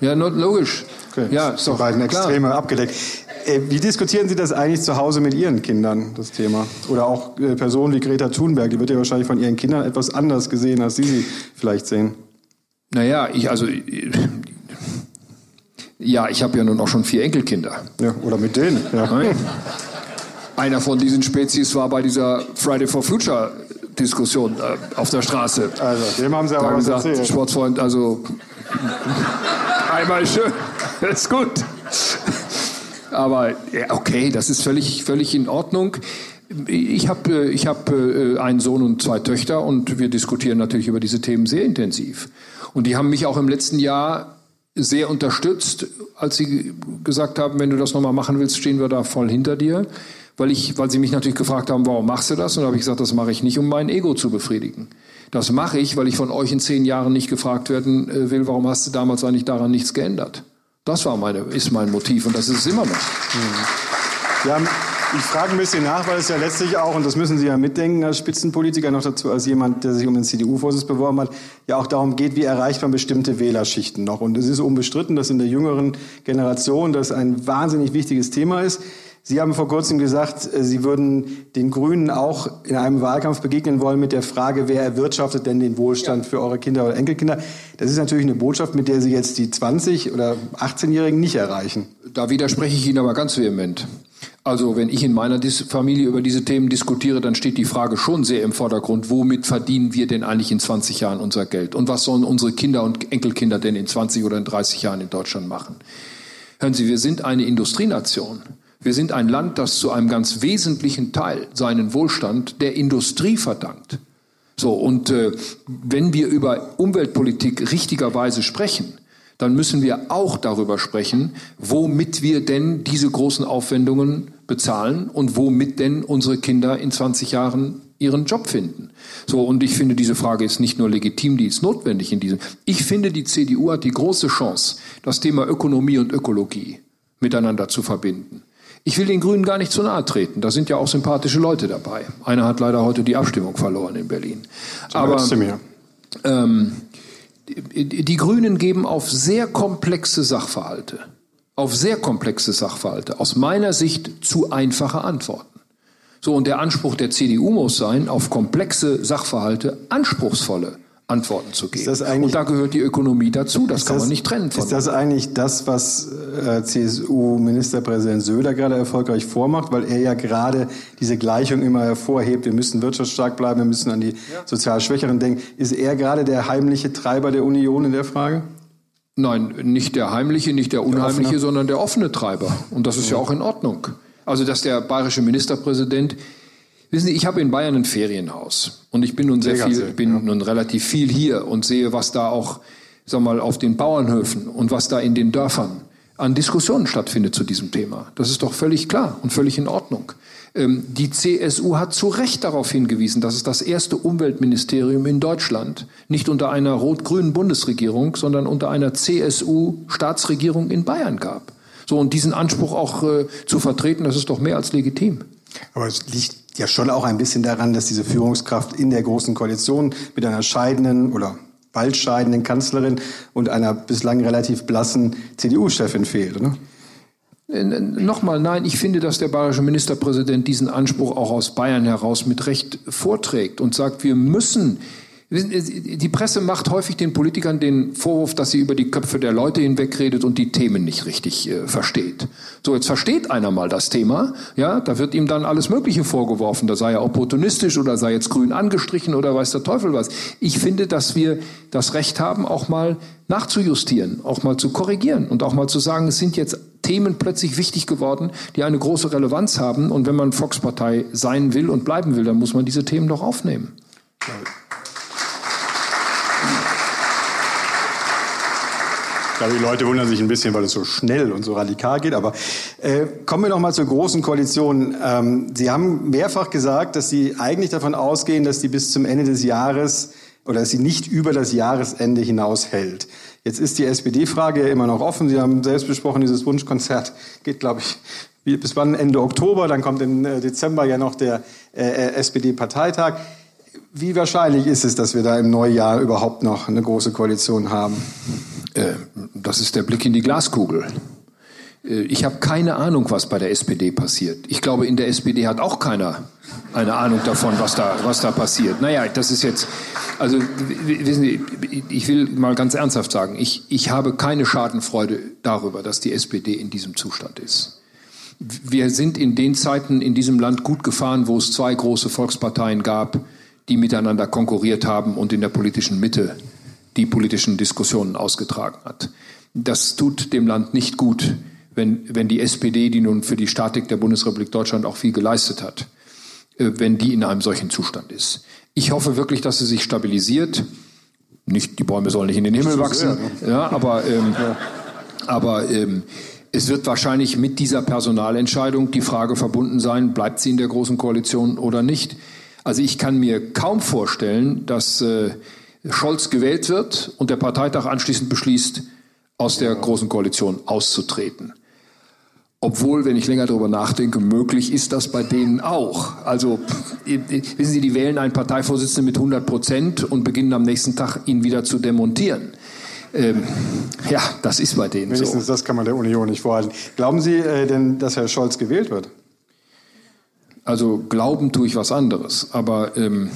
Ja, not, logisch. Okay. Ja, ist doch beiden Extreme klar. abgedeckt. Äh, wie diskutieren Sie das eigentlich zu Hause mit Ihren Kindern, das Thema? Oder auch äh, Personen wie Greta Thunberg, die wird ja wahrscheinlich von Ihren Kindern etwas anders gesehen, als Sie sie vielleicht sehen. Naja, ich, also ja, ich habe ja nun auch schon vier Enkelkinder. Ja, oder mit denen. Ja. Einer von diesen Spezies war bei dieser Friday for Future Diskussion äh, auf der Straße. Also, dem haben Sie aber da was gesagt, erzählt. Sportfreund, also einmal schön, ist gut. Aber ja, okay, das ist völlig, völlig in Ordnung. Ich habe ich hab, äh, einen Sohn und zwei Töchter und wir diskutieren natürlich über diese Themen sehr intensiv. Und die haben mich auch im letzten Jahr sehr unterstützt, als sie gesagt haben, wenn du das nochmal machen willst, stehen wir da voll hinter dir. Weil, ich, weil sie mich natürlich gefragt haben, warum machst du das? Und da habe ich gesagt, das mache ich nicht, um mein Ego zu befriedigen. Das mache ich, weil ich von euch in zehn Jahren nicht gefragt werden äh, will, warum hast du damals eigentlich daran nichts geändert? Das war meine, ist mein Motiv und das ist es immer noch. Mhm. Ja, ich frage ein bisschen nach, weil es ja letztlich auch, und das müssen Sie ja mitdenken als Spitzenpolitiker noch dazu, als jemand, der sich um den CDU-Vorsitz beworben hat, ja auch darum geht, wie erreicht man bestimmte Wählerschichten noch. Und es ist unbestritten, dass in der jüngeren Generation das ein wahnsinnig wichtiges Thema ist. Sie haben vor kurzem gesagt, äh, Sie würden den Grünen auch in einem Wahlkampf begegnen wollen mit der Frage, wer erwirtschaftet denn den Wohlstand für eure Kinder oder Enkelkinder. Das ist natürlich eine Botschaft, mit der Sie jetzt die 20- oder 18-Jährigen nicht erreichen. Da widerspreche ich Ihnen aber ganz vehement. Also wenn ich in meiner Familie über diese Themen diskutiere, dann steht die Frage schon sehr im Vordergrund, womit verdienen wir denn eigentlich in 20 Jahren unser Geld? Und was sollen unsere Kinder und Enkelkinder denn in 20 oder in 30 Jahren in Deutschland machen? Hören Sie, wir sind eine Industrienation. Wir sind ein Land, das zu einem ganz wesentlichen Teil seinen Wohlstand der Industrie verdankt. So, und äh, wenn wir über Umweltpolitik richtigerweise sprechen, dann müssen wir auch darüber sprechen, womit wir denn diese großen Aufwendungen bezahlen und womit denn unsere Kinder in 20 Jahren ihren Job finden. So, und ich finde, diese Frage ist nicht nur legitim, die ist notwendig in diesem. Ich finde, die CDU hat die große Chance, das Thema Ökonomie und Ökologie miteinander zu verbinden. Ich will den Grünen gar nicht zu nahe treten. Da sind ja auch sympathische Leute dabei. Einer hat leider heute die Abstimmung verloren in Berlin. Aber ähm, die Grünen geben auf sehr komplexe Sachverhalte, auf sehr komplexe Sachverhalte aus meiner Sicht zu einfache Antworten. So, und der Anspruch der CDU muss sein, auf komplexe Sachverhalte anspruchsvolle Antworten zu geben. und da gehört die Ökonomie dazu, das kann das, man nicht trennen. Von ist das eigentlich das, was äh, CSU-Ministerpräsident Söder gerade erfolgreich vormacht, weil er ja gerade diese Gleichung immer hervorhebt, wir müssen wirtschaftsstark bleiben, wir müssen an die ja. sozial Schwächeren denken. Ist er gerade der heimliche Treiber der Union in der Frage? Nein, nicht der heimliche, nicht der unheimliche, der sondern der offene Treiber. Und das ist ja, ja auch in Ordnung. Also, dass der bayerische Ministerpräsident Wissen Sie, ich habe in Bayern ein Ferienhaus und ich bin nun sehr, sehr viel, bin ja. nun relativ viel hier und sehe, was da auch, sag mal, auf den Bauernhöfen und was da in den Dörfern an Diskussionen stattfindet zu diesem Thema. Das ist doch völlig klar und völlig in Ordnung. Ähm, die CSU hat zu Recht darauf hingewiesen, dass es das erste Umweltministerium in Deutschland nicht unter einer rot-grünen Bundesregierung, sondern unter einer CSU-Staatsregierung in Bayern gab. So, und diesen Anspruch auch äh, zu vertreten, das ist doch mehr als legitim. Aber es liegt ja schon auch ein bisschen daran, dass diese Führungskraft in der großen Koalition mit einer scheidenden oder bald scheidenden Kanzlerin und einer bislang relativ blassen CDU-Chefin fehlt, oder? Nochmal, nein, ich finde, dass der bayerische Ministerpräsident diesen Anspruch auch aus Bayern heraus mit Recht vorträgt und sagt, wir müssen die Presse macht häufig den Politikern den Vorwurf, dass sie über die Köpfe der Leute hinwegredet und die Themen nicht richtig äh, versteht. So, jetzt versteht einer mal das Thema, ja, da wird ihm dann alles Mögliche vorgeworfen, da sei er opportunistisch oder sei jetzt grün angestrichen oder weiß der Teufel was. Ich finde, dass wir das Recht haben, auch mal nachzujustieren, auch mal zu korrigieren und auch mal zu sagen, es sind jetzt Themen plötzlich wichtig geworden, die eine große Relevanz haben. Und wenn man Volkspartei sein will und bleiben will, dann muss man diese Themen doch aufnehmen. Ja. Ich glaube, die Leute wundern sich ein bisschen, weil es so schnell und so radikal geht. Aber äh, kommen wir noch mal zur großen Koalition. Ähm, Sie haben mehrfach gesagt, dass Sie eigentlich davon ausgehen, dass die bis zum Ende des Jahres oder dass sie nicht über das Jahresende hinaus hält. Jetzt ist die SPD-Frage ja immer noch offen. Sie haben selbst besprochen, dieses Wunschkonzert geht, glaube ich, bis wann? Ende Oktober. Dann kommt im äh, Dezember ja noch der äh, SPD-Parteitag. Wie wahrscheinlich ist es, dass wir da im Neujahr überhaupt noch eine große Koalition haben? Äh, das ist der Blick in die Glaskugel. Äh, ich habe keine Ahnung, was bei der SPD passiert. Ich glaube, in der SPD hat auch keiner eine Ahnung davon, was da, was da passiert. Naja, das ist jetzt, also wissen Sie, ich will mal ganz ernsthaft sagen, ich, ich habe keine Schadenfreude darüber, dass die SPD in diesem Zustand ist. Wir sind in den Zeiten in diesem Land gut gefahren, wo es zwei große Volksparteien gab, die miteinander konkurriert haben und in der politischen Mitte die politischen Diskussionen ausgetragen hat. Das tut dem Land nicht gut, wenn, wenn die SPD, die nun für die Statik der Bundesrepublik Deutschland auch viel geleistet hat, äh, wenn die in einem solchen Zustand ist. Ich hoffe wirklich, dass sie sich stabilisiert. Nicht, die Bäume sollen nicht in den Himmel wachsen, ne? ja, aber, ähm, aber ähm, es wird wahrscheinlich mit dieser Personalentscheidung die Frage verbunden sein, bleibt sie in der Großen Koalition oder nicht. Also ich kann mir kaum vorstellen, dass äh, Scholz gewählt wird und der Parteitag anschließend beschließt, aus der Großen Koalition auszutreten. Obwohl, wenn ich länger darüber nachdenke, möglich ist das bei denen auch. Also, wissen Sie, die wählen einen Parteivorsitzenden mit 100 Prozent und beginnen am nächsten Tag, ihn wieder zu demontieren. Ähm, ja, das ist bei denen Wenigstens so. das kann man der Union nicht vorhalten. Glauben Sie äh, denn, dass Herr Scholz gewählt wird? Also glauben tue ich was anderes, aber ähm,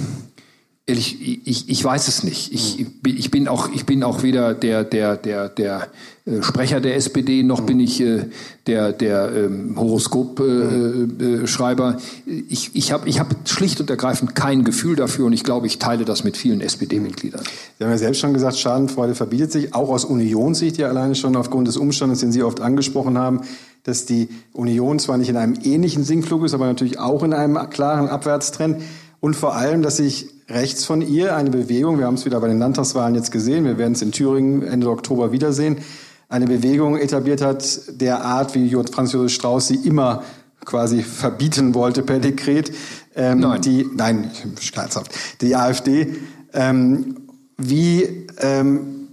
ehrlich, ich, ich weiß es nicht. Ich, ich, bin auch, ich bin auch weder der, der, der, der äh, Sprecher der SPD, noch bin ich äh, der, der ähm, Horoskopschreiber. Äh, ich ich habe ich hab schlicht und ergreifend kein Gefühl dafür und ich glaube, ich teile das mit vielen SPD-Mitgliedern. Sie haben ja selbst schon gesagt, Schadenfreude verbietet sich, auch aus Unionssicht ja alleine schon aufgrund des Umstandes, den Sie oft angesprochen haben, dass die Union zwar nicht in einem ähnlichen Sinkflug ist, aber natürlich auch in einem klaren Abwärtstrend und vor allem, dass sich rechts von ihr eine Bewegung, wir haben es wieder bei den Landtagswahlen jetzt gesehen, wir werden es in Thüringen Ende Oktober wiedersehen, eine Bewegung etabliert hat, der Art, wie Franz Josef Strauß sie immer quasi verbieten wollte per Dekret. Ähm, nein. Die, nein, scherzhaft. Die AfD. Ähm, wie, ähm,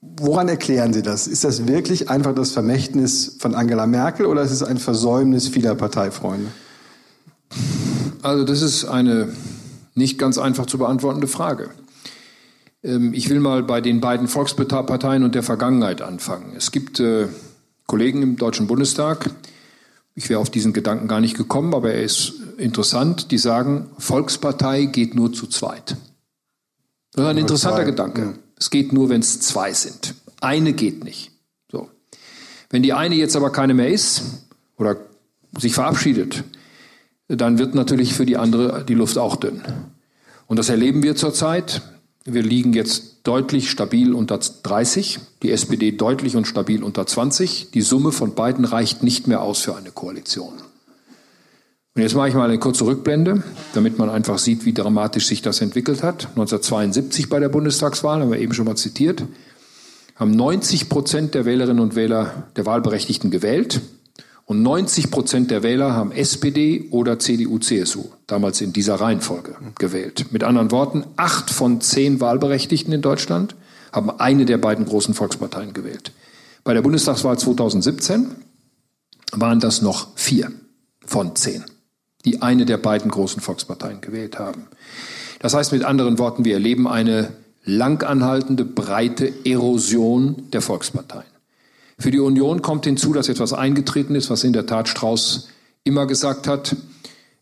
woran erklären Sie das? Ist das wirklich einfach das Vermächtnis von Angela Merkel oder ist es ein Versäumnis vieler Parteifreunde? Also das ist eine nicht ganz einfach zu beantwortende Frage. Ähm, ich will mal bei den beiden Volksparteien und der Vergangenheit anfangen. Es gibt äh, Kollegen im Deutschen Bundestag, ich wäre auf diesen Gedanken gar nicht gekommen, aber er ist interessant, die sagen, Volkspartei geht nur zu zweit. Das ist ein interessanter. Gedanke. Ja. Es geht nur, wenn es zwei sind. Eine geht nicht. So. Wenn die eine jetzt aber keine mehr ist oder sich verabschiedet, dann wird natürlich für die andere die Luft auch dünn. Und das erleben wir zurzeit. Wir liegen jetzt deutlich stabil unter 30, die SPD deutlich und stabil unter 20. Die Summe von beiden reicht nicht mehr aus für eine Koalition. Und jetzt mache ich mal eine kurze Rückblende, damit man einfach sieht, wie dramatisch sich das entwickelt hat. 1972 bei der Bundestagswahl, haben wir eben schon mal zitiert, haben 90 Prozent der Wählerinnen und Wähler der Wahlberechtigten gewählt. Und 90 Prozent der Wähler haben SPD oder CDU, CSU, damals in dieser Reihenfolge, gewählt. Mit anderen Worten, acht von zehn Wahlberechtigten in Deutschland haben eine der beiden großen Volksparteien gewählt. Bei der Bundestagswahl 2017 waren das noch vier von zehn, die eine der beiden großen Volksparteien gewählt haben. Das heißt mit anderen Worten, wir erleben eine langanhaltende, breite Erosion der Volksparteien. Für die Union kommt hinzu, dass etwas eingetreten ist, was in der Tat Strauß immer gesagt hat.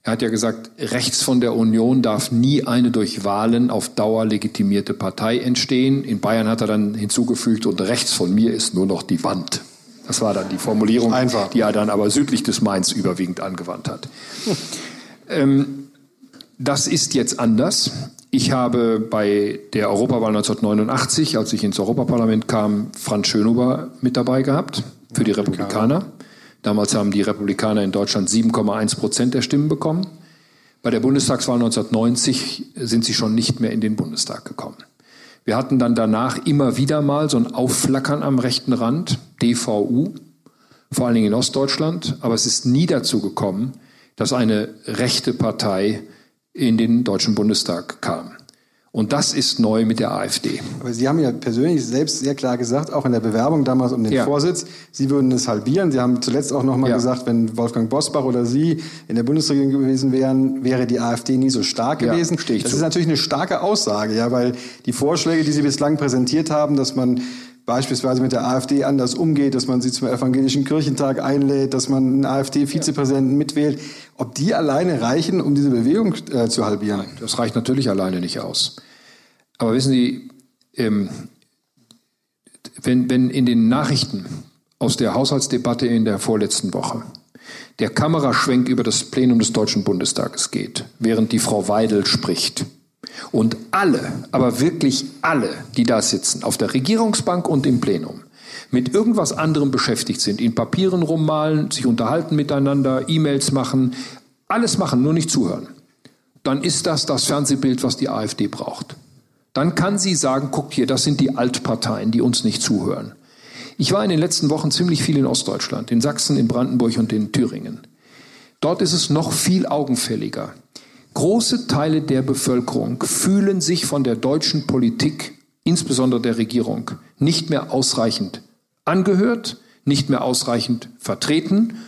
Er hat ja gesagt, rechts von der Union darf nie eine durch Wahlen auf Dauer legitimierte Partei entstehen. In Bayern hat er dann hinzugefügt, und rechts von mir ist nur noch die Wand. Das war dann die Formulierung, Einfach. die er dann aber südlich des Mainz überwiegend angewandt hat. ähm, das ist jetzt anders. Ich habe bei der Europawahl 1989, als ich ins Europaparlament kam, Franz Schönhuber mit dabei gehabt für die Republikaner. Damals haben die Republikaner in Deutschland 7,1 Prozent der Stimmen bekommen. Bei der Bundestagswahl 1990 sind sie schon nicht mehr in den Bundestag gekommen. Wir hatten dann danach immer wieder mal so ein Aufflackern am rechten Rand, DVU, vor allen Dingen in Ostdeutschland, aber es ist nie dazu gekommen, dass eine rechte Partei in den Deutschen Bundestag kam. Und das ist neu mit der AfD. Aber Sie haben ja persönlich selbst sehr klar gesagt, auch in der Bewerbung damals um den ja. Vorsitz, Sie würden es halbieren. Sie haben zuletzt auch noch mal ja. gesagt, wenn Wolfgang Bosbach oder Sie in der Bundesregierung gewesen wären, wäre die AfD nie so stark gewesen. Ja, das zu. ist natürlich eine starke Aussage, ja, weil die Vorschläge, die Sie bislang präsentiert haben, dass man beispielsweise mit der AfD anders umgeht, dass man sie zum evangelischen Kirchentag einlädt, dass man einen AfD-Vizepräsidenten mitwählt, ob die alleine reichen, um diese Bewegung äh, zu halbieren? Nein, das reicht natürlich alleine nicht aus. Aber wissen Sie, ähm, wenn, wenn in den Nachrichten aus der Haushaltsdebatte in der vorletzten Woche der Kameraschwenk über das Plenum des Deutschen Bundestages geht, während die Frau Weidel spricht, und alle, aber wirklich alle, die da sitzen, auf der Regierungsbank und im Plenum, mit irgendwas anderem beschäftigt sind, in Papieren rummalen, sich unterhalten miteinander, E-Mails machen, alles machen, nur nicht zuhören, dann ist das das Fernsehbild, was die AfD braucht. Dann kann sie sagen, guckt hier, das sind die Altparteien, die uns nicht zuhören. Ich war in den letzten Wochen ziemlich viel in Ostdeutschland, in Sachsen, in Brandenburg und in Thüringen. Dort ist es noch viel augenfälliger. Große Teile der Bevölkerung fühlen sich von der deutschen Politik, insbesondere der Regierung, nicht mehr ausreichend angehört, nicht mehr ausreichend vertreten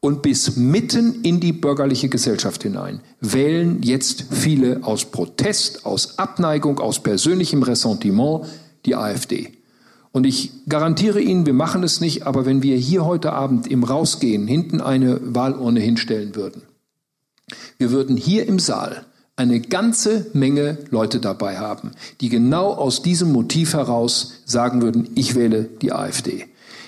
und bis mitten in die bürgerliche Gesellschaft hinein wählen jetzt viele aus Protest, aus Abneigung, aus persönlichem Ressentiment die AfD. Und ich garantiere Ihnen, wir machen es nicht, aber wenn wir hier heute Abend im Rausgehen hinten eine Wahlurne hinstellen würden, wir würden hier im Saal eine ganze Menge Leute dabei haben, die genau aus diesem Motiv heraus sagen würden, ich wähle die AfD.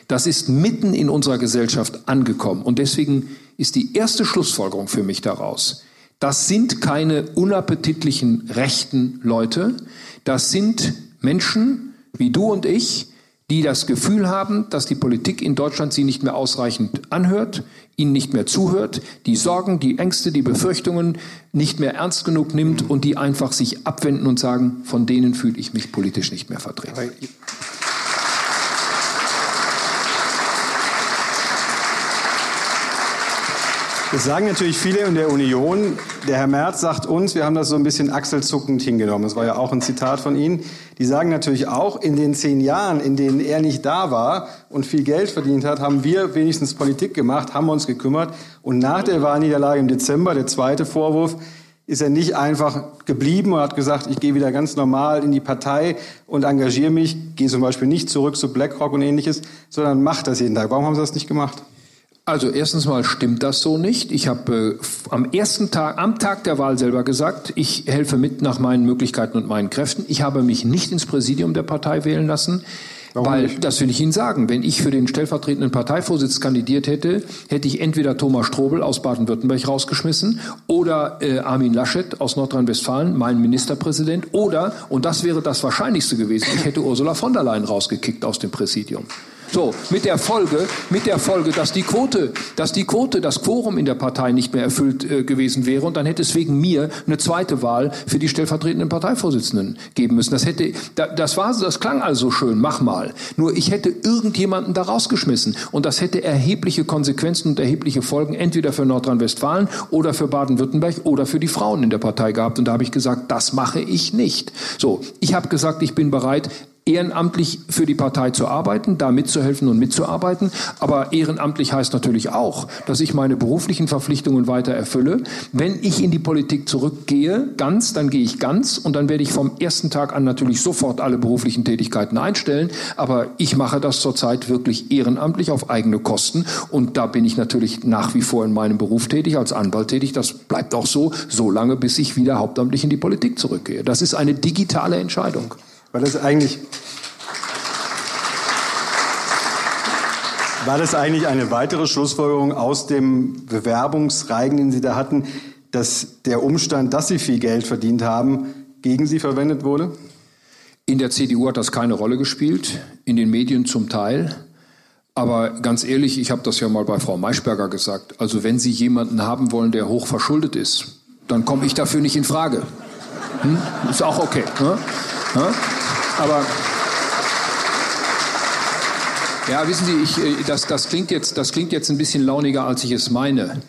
Das ist mitten in unserer Gesellschaft angekommen. Und deswegen ist die erste Schlussfolgerung für mich daraus, das sind keine unappetitlichen rechten Leute, das sind Menschen wie du und ich, die das Gefühl haben, dass die Politik in Deutschland sie nicht mehr ausreichend anhört, ihnen nicht mehr zuhört, die Sorgen, die Ängste, die Befürchtungen nicht mehr ernst genug nimmt und die einfach sich abwenden und sagen, von denen fühle ich mich politisch nicht mehr vertreten. Das sagen natürlich viele in der Union. Der Herr Merz sagt uns, wir haben das so ein bisschen achselzuckend hingenommen. Das war ja auch ein Zitat von Ihnen. Die sagen natürlich auch, in den zehn Jahren, in denen er nicht da war und viel Geld verdient hat, haben wir wenigstens Politik gemacht, haben uns gekümmert. Und nach der Wahlniederlage im Dezember, der zweite Vorwurf, ist er nicht einfach geblieben und hat gesagt, ich gehe wieder ganz normal in die Partei und engagiere mich, gehe zum Beispiel nicht zurück zu BlackRock und ähnliches, sondern macht das jeden Tag. Warum haben Sie das nicht gemacht? Also erstens mal stimmt das so nicht. Ich habe äh, am ersten Tag, am Tag der Wahl selber gesagt, ich helfe mit nach meinen Möglichkeiten und meinen Kräften. Ich habe mich nicht ins Präsidium der Partei wählen lassen. Warum Weil, nicht? das will ich Ihnen sagen, wenn ich für den stellvertretenden Parteivorsitz kandidiert hätte, hätte ich entweder Thomas Strobel aus Baden-Württemberg rausgeschmissen oder äh, Armin Laschet aus Nordrhein-Westfalen, mein Ministerpräsident, oder, und das wäre das Wahrscheinlichste gewesen, ich hätte Ursula von der Leyen rausgekickt aus dem Präsidium. So, mit der Folge, mit der Folge, dass die Quote, dass die Quote, das Quorum in der Partei nicht mehr erfüllt äh, gewesen wäre und dann hätte es wegen mir eine zweite Wahl für die stellvertretenden Parteivorsitzenden geben müssen. Das hätte, das war, das klang also schön, mach mal. Nur ich hätte irgendjemanden da rausgeschmissen und das hätte erhebliche Konsequenzen und erhebliche Folgen entweder für Nordrhein-Westfalen oder für Baden-Württemberg oder für die Frauen in der Partei gehabt und da habe ich gesagt, das mache ich nicht. So, ich habe gesagt, ich bin bereit, ehrenamtlich für die Partei zu arbeiten, da mitzuhelfen und mitzuarbeiten. Aber ehrenamtlich heißt natürlich auch, dass ich meine beruflichen Verpflichtungen weiter erfülle. Wenn ich in die Politik zurückgehe, ganz, dann gehe ich ganz und dann werde ich vom ersten Tag an natürlich sofort alle beruflichen Tätigkeiten einstellen. Aber ich mache das zurzeit wirklich ehrenamtlich auf eigene Kosten und da bin ich natürlich nach wie vor in meinem Beruf tätig, als Anwalt tätig. Das bleibt auch so, so lange, bis ich wieder hauptamtlich in die Politik zurückgehe. Das ist eine digitale Entscheidung. War das eigentlich, war das eigentlich eine weitere Schlussfolgerung aus dem Bewerbungsreigen, den Sie da hatten, dass der Umstand, dass Sie viel Geld verdient haben, gegen Sie verwendet wurde? In der CDU hat das keine Rolle gespielt, in den Medien zum Teil. Aber ganz ehrlich, ich habe das ja mal bei Frau Maischberger gesagt. Also wenn Sie jemanden haben wollen, der hoch verschuldet ist, dann komme ich dafür nicht in Frage. Hm? Ist auch okay. Ne? Ja? Aber ja, wissen Sie, ich, äh, das, das, klingt jetzt, das klingt jetzt ein bisschen launiger, als ich es meine.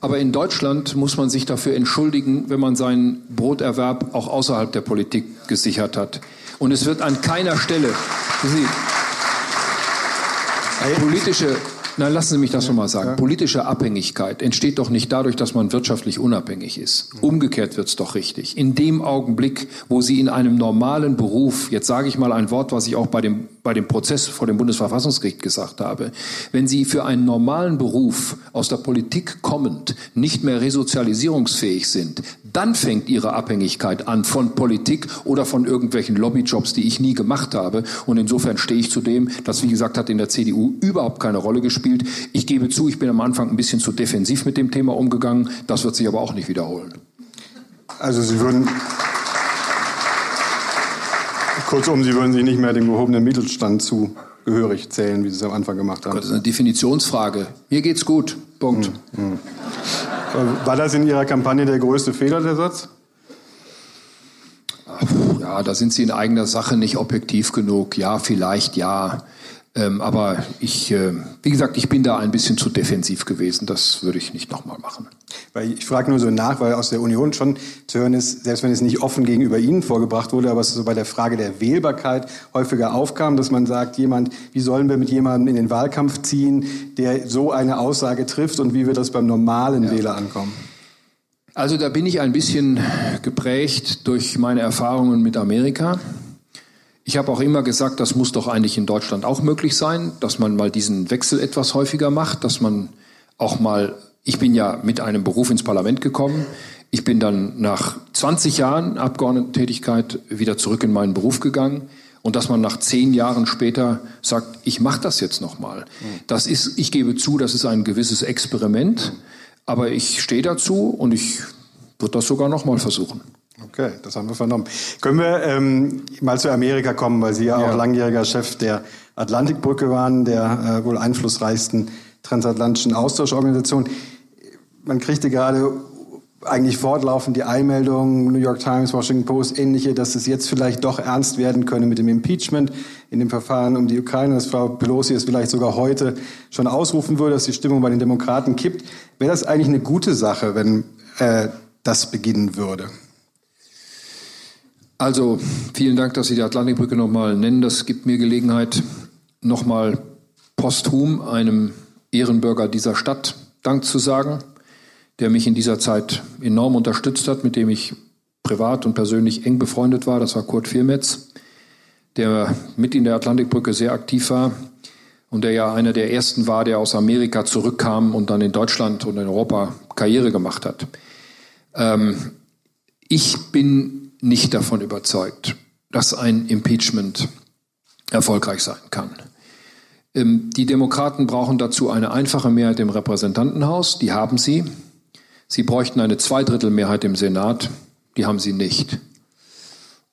Aber in Deutschland muss man sich dafür entschuldigen, wenn man seinen Broterwerb auch außerhalb der Politik gesichert hat. Und es wird an keiner Stelle, Sie, politische, Nein, lassen Sie mich das ja, nochmal sagen. Politische Abhängigkeit entsteht doch nicht dadurch, dass man wirtschaftlich unabhängig ist. Umgekehrt wird es doch richtig. In dem Augenblick, wo Sie in einem normalen Beruf, jetzt sage ich mal ein Wort, was ich auch bei dem, bei dem Prozess vor dem Bundesverfassungsgericht gesagt habe, wenn Sie für einen normalen Beruf aus der Politik kommend nicht mehr resozialisierungsfähig sind, dann fängt Ihre Abhängigkeit an von Politik oder von irgendwelchen Lobbyjobs, die ich nie gemacht habe. Und insofern stehe ich zu dem, das wie gesagt hat in der CDU überhaupt keine Rolle gespielt. Ich gebe zu, ich bin am Anfang ein bisschen zu defensiv mit dem Thema umgegangen. Das wird sich aber auch nicht wiederholen. Also Sie würden Kurzum, Sie würden sich nicht mehr dem gehobenen Mittelstand zugehörig zählen, wie Sie es am Anfang gemacht haben. Das ist eine Definitionsfrage. Mir geht's gut. Punkt. Hm, hm. War das in Ihrer Kampagne der größte Fehler, der Satz? Ja, da sind Sie in eigener Sache nicht objektiv genug. Ja, vielleicht ja. Ähm, aber ich, äh, wie gesagt, ich bin da ein bisschen zu defensiv gewesen. Das würde ich nicht nochmal machen. Weil ich frage nur so nach, weil aus der Union schon zu hören ist, selbst wenn es nicht offen gegenüber Ihnen vorgebracht wurde, aber es so bei der Frage der Wählbarkeit häufiger aufkam, dass man sagt, jemand, wie sollen wir mit jemandem in den Wahlkampf ziehen, der so eine Aussage trifft und wie wird das beim normalen ja. Wähler ankommen? Also da bin ich ein bisschen geprägt durch meine Erfahrungen mit Amerika. Ich habe auch immer gesagt, das muss doch eigentlich in Deutschland auch möglich sein, dass man mal diesen Wechsel etwas häufiger macht, dass man auch mal, ich bin ja mit einem Beruf ins Parlament gekommen, ich bin dann nach 20 Jahren Abgeordnetentätigkeit wieder zurück in meinen Beruf gegangen und dass man nach zehn Jahren später sagt, ich mache das jetzt nochmal. Das ist, ich gebe zu, das ist ein gewisses Experiment, aber ich stehe dazu und ich würde das sogar nochmal versuchen. Okay, das haben wir vernommen. Können wir ähm, mal zu Amerika kommen, weil Sie ja, ja, auch langjähriger Chef der Atlantikbrücke waren, der äh, wohl einflussreichsten transatlantischen Austauschorganisation. Man kriegte gerade eigentlich fortlaufend die Einmeldungen, New York Times, Washington Post, ähnliche, dass es jetzt vielleicht doch ernst werden könne mit dem Impeachment in dem Verfahren um die Ukraine, dass Frau Pelosi es vielleicht sogar heute schon ausrufen würde, dass die Stimmung bei den Demokraten kippt. Wäre das eigentlich eine gute Sache, wenn äh, das beginnen würde? Also vielen Dank, dass Sie die Atlantikbrücke nochmal nennen. Das gibt mir Gelegenheit, nochmal posthum einem Ehrenbürger dieser Stadt Dank zu sagen der mich in dieser Zeit enorm unterstützt hat, mit dem ich privat und persönlich eng befreundet war. Das war Kurt Viermetz, der mit in der Atlantikbrücke sehr aktiv war und der ja einer der ersten war, der aus Amerika zurückkam und dann in Deutschland und in Europa Karriere gemacht hat. Ähm, ich bin nicht davon überzeugt, dass ein Impeachment erfolgreich sein kann. Ähm, die Demokraten brauchen dazu eine einfache Mehrheit im Repräsentantenhaus, die haben sie. Sie bräuchten eine Zweidrittelmehrheit im Senat, die haben sie nicht.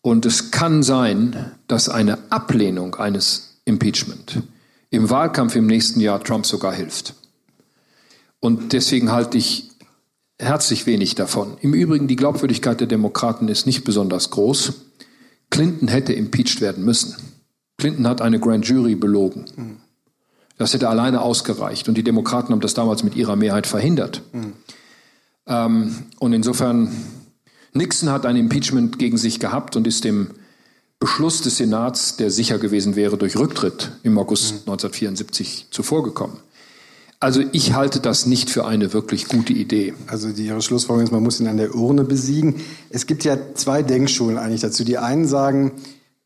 Und es kann sein, dass eine Ablehnung eines Impeachment im Wahlkampf im nächsten Jahr Trump sogar hilft. Und deswegen halte ich herzlich wenig davon. Im Übrigen, die Glaubwürdigkeit der Demokraten ist nicht besonders groß. Clinton hätte impeached werden müssen. Clinton hat eine Grand Jury belogen. Das hätte alleine ausgereicht. Und die Demokraten haben das damals mit ihrer Mehrheit verhindert. Mhm. Ähm, und insofern, Nixon hat ein Impeachment gegen sich gehabt und ist dem Beschluss des Senats, der sicher gewesen wäre durch Rücktritt im August mhm. 1974 zuvorgekommen. Also ich halte das nicht für eine wirklich gute Idee. Also die, Ihre Schlussfolgerung ist, man muss ihn an der Urne besiegen. Es gibt ja zwei Denkschulen eigentlich dazu. Die einen sagen,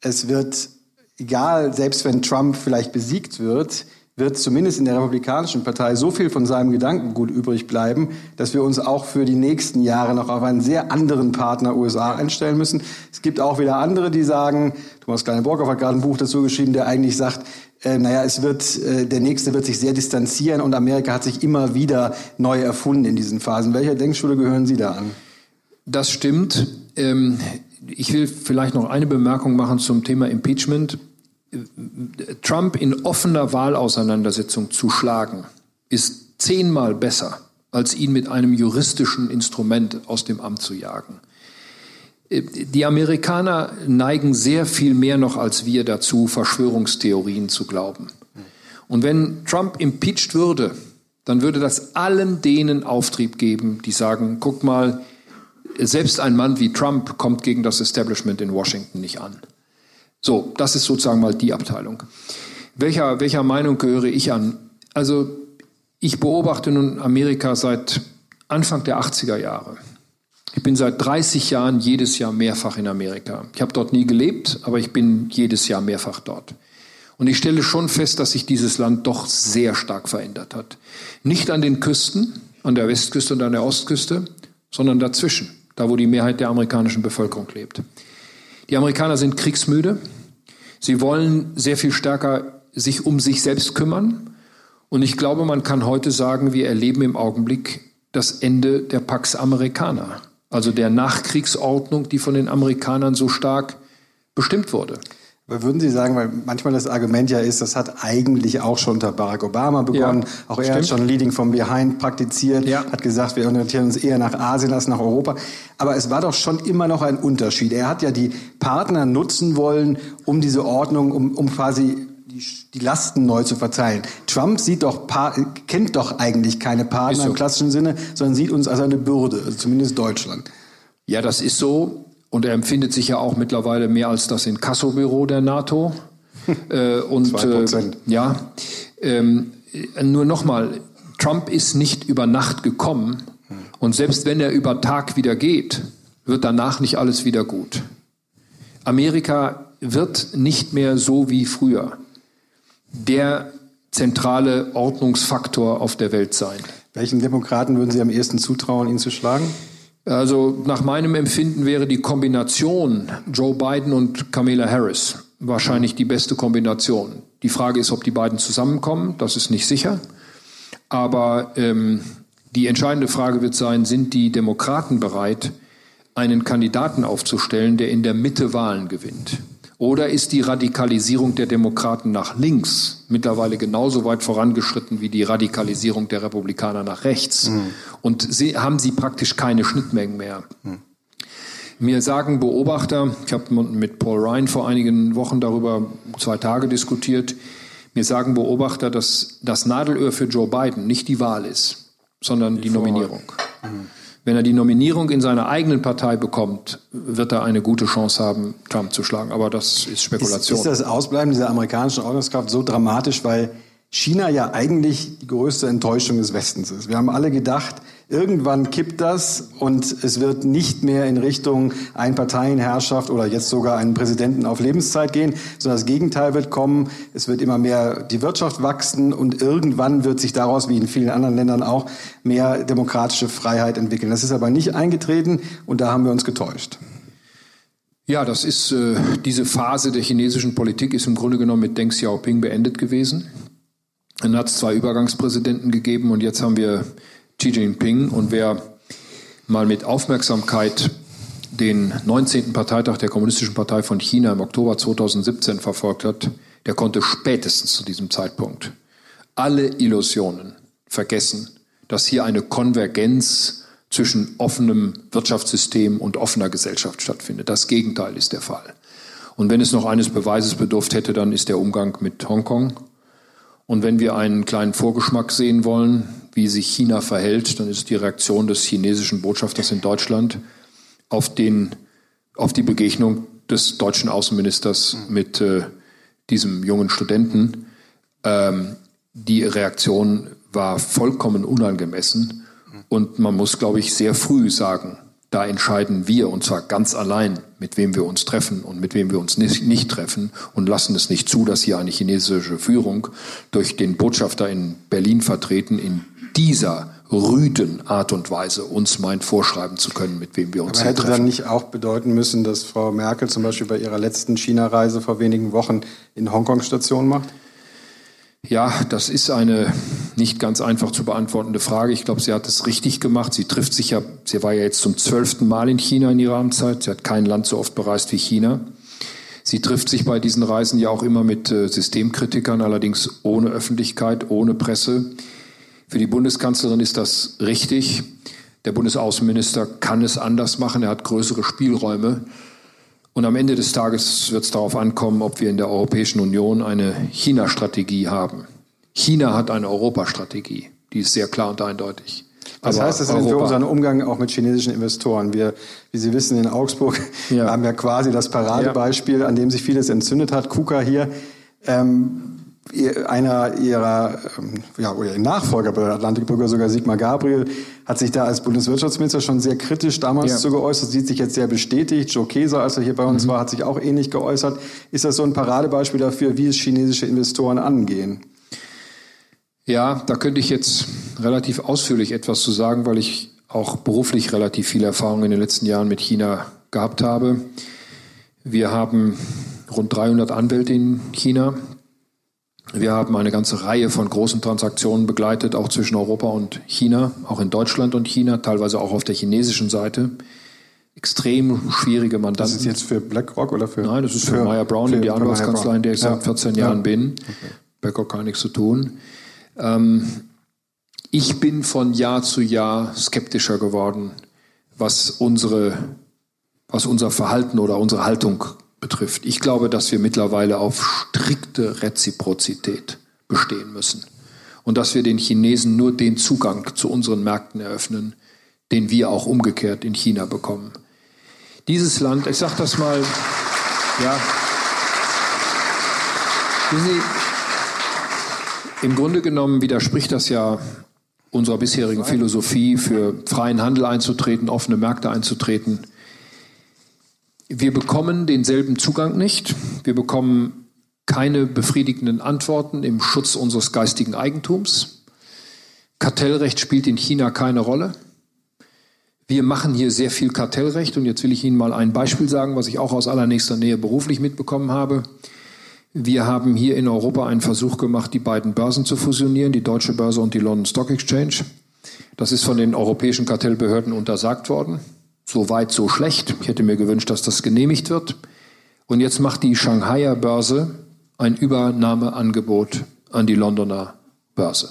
es wird egal, selbst wenn Trump vielleicht besiegt wird, wird zumindest in der Republikanischen Partei so viel von seinem Gedankengut übrig bleiben, dass wir uns auch für die nächsten Jahre noch auf einen sehr anderen Partner USA einstellen müssen. Es gibt auch wieder andere, die sagen, Thomas Kleine-Borkow hat gerade ein Buch dazu geschrieben, der eigentlich sagt, äh, naja, es wird, äh, der nächste wird sich sehr distanzieren und Amerika hat sich immer wieder neu erfunden in diesen Phasen. Welcher Denkschule gehören Sie da an? Das stimmt. Ähm, ich will vielleicht noch eine Bemerkung machen zum Thema Impeachment. Trump in offener Wahlauseinandersetzung zu schlagen, ist zehnmal besser, als ihn mit einem juristischen Instrument aus dem Amt zu jagen. Die Amerikaner neigen sehr viel mehr noch als wir dazu, Verschwörungstheorien zu glauben. Und wenn Trump impeached würde, dann würde das allen denen Auftrieb geben, die sagen, guck mal, selbst ein Mann wie Trump kommt gegen das Establishment in Washington nicht an. So, das ist sozusagen mal die Abteilung. Welcher, welcher Meinung gehöre ich an? Also ich beobachte nun Amerika seit Anfang der 80er Jahre. Ich bin seit 30 Jahren jedes Jahr mehrfach in Amerika. Ich habe dort nie gelebt, aber ich bin jedes Jahr mehrfach dort. Und ich stelle schon fest, dass sich dieses Land doch sehr stark verändert hat. Nicht an den Küsten, an der Westküste und an der Ostküste, sondern dazwischen, da wo die Mehrheit der amerikanischen Bevölkerung lebt. Die Amerikaner sind kriegsmüde. Sie wollen sehr viel stärker sich um sich selbst kümmern. Und ich glaube, man kann heute sagen, wir erleben im Augenblick das Ende der Pax Americana, also der Nachkriegsordnung, die von den Amerikanern so stark bestimmt wurde. Aber würden Sie sagen, weil manchmal das Argument ja ist, das hat eigentlich auch schon unter Barack Obama begonnen. Ja, auch er stimmt. hat schon Leading from Behind praktiziert, ja. hat gesagt, wir orientieren uns eher nach Asien als nach Europa. Aber es war doch schon immer noch ein Unterschied. Er hat ja die Partner nutzen wollen, um diese Ordnung, um, um quasi die, die Lasten neu zu verteilen. Trump sieht doch, kennt doch eigentlich keine Partner so. im klassischen Sinne, sondern sieht uns als eine Bürde, also zumindest Deutschland. Ja, das ist so. Und er empfindet sich ja auch mittlerweile mehr als das Inkassobüro der NATO. äh, und äh, ja, ähm, nur nochmal, Trump ist nicht über Nacht gekommen. Und selbst wenn er über Tag wieder geht, wird danach nicht alles wieder gut. Amerika wird nicht mehr so wie früher der zentrale Ordnungsfaktor auf der Welt sein. Welchen Demokraten würden Sie am ehesten zutrauen, ihn zu schlagen? Also nach meinem Empfinden wäre die Kombination Joe Biden und Kamala Harris wahrscheinlich die beste Kombination. Die Frage ist, ob die beiden zusammenkommen. Das ist nicht sicher. Aber ähm, die entscheidende Frage wird sein, sind die Demokraten bereit, einen Kandidaten aufzustellen, der in der Mitte Wahlen gewinnt? Oder ist die Radikalisierung der Demokraten nach links mittlerweile genauso weit vorangeschritten wie die Radikalisierung der Republikaner nach rechts? Mhm. Und sie, haben sie praktisch keine Schnittmengen mehr? Mhm. Mir sagen Beobachter, ich habe mit Paul Ryan vor einigen Wochen darüber zwei Tage diskutiert, mir sagen Beobachter, dass das Nadelöhr für Joe Biden nicht die Wahl ist, sondern die, die Nominierung. Mhm. Wenn er die Nominierung in seiner eigenen Partei bekommt, wird er eine gute Chance haben, Trump zu schlagen. Aber das ist Spekulation. Ist, ist das Ausbleiben dieser amerikanischen Ordnungskraft so dramatisch, weil China ja eigentlich die größte Enttäuschung des Westens ist. Wir haben alle gedacht, irgendwann kippt das und es wird nicht mehr in Richtung Einparteienherrschaft oder jetzt sogar einen Präsidenten auf Lebenszeit gehen, sondern das Gegenteil wird kommen. Es wird immer mehr die Wirtschaft wachsen und irgendwann wird sich daraus, wie in vielen anderen Ländern auch, mehr demokratische Freiheit entwickeln. Das ist aber nicht eingetreten und da haben wir uns getäuscht. Ja, das ist äh, diese Phase der chinesischen Politik ist im Grunde genommen mit Deng Xiaoping beendet gewesen. Dann hat es zwei Übergangspräsidenten gegeben und jetzt haben wir Xi Jinping. Und wer mal mit Aufmerksamkeit den 19. Parteitag der Kommunistischen Partei von China im Oktober 2017 verfolgt hat, der konnte spätestens zu diesem Zeitpunkt alle Illusionen vergessen, dass hier eine Konvergenz zwischen offenem Wirtschaftssystem und offener Gesellschaft stattfindet. Das Gegenteil ist der Fall. Und wenn es noch eines Beweises bedurft hätte, dann ist der Umgang mit Hongkong und wenn wir einen kleinen Vorgeschmack sehen wollen, wie sich China verhält, dann ist die Reaktion des chinesischen Botschafters in Deutschland auf, den, auf die Begegnung des deutschen Außenministers mit äh, diesem jungen Studenten. Ähm, die Reaktion war vollkommen unangemessen und man muss, glaube ich, sehr früh sagen, da entscheiden wir, und zwar ganz allein, mit wem wir uns treffen und mit wem wir uns nicht, nicht, treffen und lassen es nicht zu, dass hier eine chinesische Führung durch den Botschafter in Berlin vertreten in dieser rüden Art und Weise uns meint, vorschreiben zu können, mit wem wir uns Aber hätte treffen. dann nicht auch bedeuten müssen, dass Frau Merkel zum Beispiel bei ihrer letzten China-Reise vor wenigen Wochen in Hongkong Station macht? Ja, das ist eine nicht ganz einfach zu beantwortende Frage. Ich glaube, sie hat es richtig gemacht. Sie trifft sich ja, sie war ja jetzt zum zwölften Mal in China in ihrer Amtszeit. Sie hat kein Land so oft bereist wie China. Sie trifft sich bei diesen Reisen ja auch immer mit äh, Systemkritikern, allerdings ohne Öffentlichkeit, ohne Presse. Für die Bundeskanzlerin ist das richtig. Der Bundesaußenminister kann es anders machen. Er hat größere Spielräume. Und am Ende des Tages wird es darauf ankommen, ob wir in der Europäischen Union eine China-Strategie haben. China hat eine Europastrategie, die ist sehr klar und eindeutig. Was Aber heißt das denn für unseren Umgang auch mit chinesischen Investoren? Wir, wie Sie wissen, in Augsburg ja. haben wir quasi das Paradebeispiel, an dem sich vieles entzündet hat. KUKA hier. Ähm, einer ihrer ähm, ja, oder ihr Nachfolger bei der Atlantikbrücke, sogar Sigmar Gabriel, hat sich da als Bundeswirtschaftsminister schon sehr kritisch damals ja. zu geäußert, sieht sich jetzt sehr bestätigt. Joe Keser, als er hier bei uns mhm. war, hat sich auch ähnlich geäußert. Ist das so ein Paradebeispiel dafür, wie es chinesische Investoren angehen? Ja, da könnte ich jetzt relativ ausführlich etwas zu sagen, weil ich auch beruflich relativ viel Erfahrung in den letzten Jahren mit China gehabt habe. Wir haben rund 300 Anwälte in China, wir haben eine ganze Reihe von großen Transaktionen begleitet, auch zwischen Europa und China, auch in Deutschland und China, teilweise auch auf der chinesischen Seite. Extrem schwierige Mandanten. Das ist jetzt für BlackRock oder für? Nein, das ist für, für Meyer Brown, für, die Anwaltskanzlei, in der ich ja. seit 14 Jahren ja. bin. Okay. BlackRock gar nichts zu tun. Ähm, ich bin von Jahr zu Jahr skeptischer geworden, was unsere, was unser Verhalten oder unsere Haltung betrifft. Ich glaube, dass wir mittlerweile auf strikte Reziprozität bestehen müssen und dass wir den Chinesen nur den Zugang zu unseren Märkten eröffnen, den wir auch umgekehrt in China bekommen. Dieses Land, ich sage das mal, ja, Sie, im Grunde genommen widerspricht das ja unserer bisherigen Philosophie, für freien Handel einzutreten, offene Märkte einzutreten. Wir bekommen denselben Zugang nicht. Wir bekommen keine befriedigenden Antworten im Schutz unseres geistigen Eigentums. Kartellrecht spielt in China keine Rolle. Wir machen hier sehr viel Kartellrecht und jetzt will ich Ihnen mal ein Beispiel sagen, was ich auch aus allernächster Nähe beruflich mitbekommen habe. Wir haben hier in Europa einen Versuch gemacht, die beiden Börsen zu fusionieren, die Deutsche Börse und die London Stock Exchange. Das ist von den europäischen Kartellbehörden untersagt worden. So weit, so schlecht. Ich hätte mir gewünscht, dass das genehmigt wird. Und jetzt macht die Shanghaier Börse ein Übernahmeangebot an die Londoner Börse.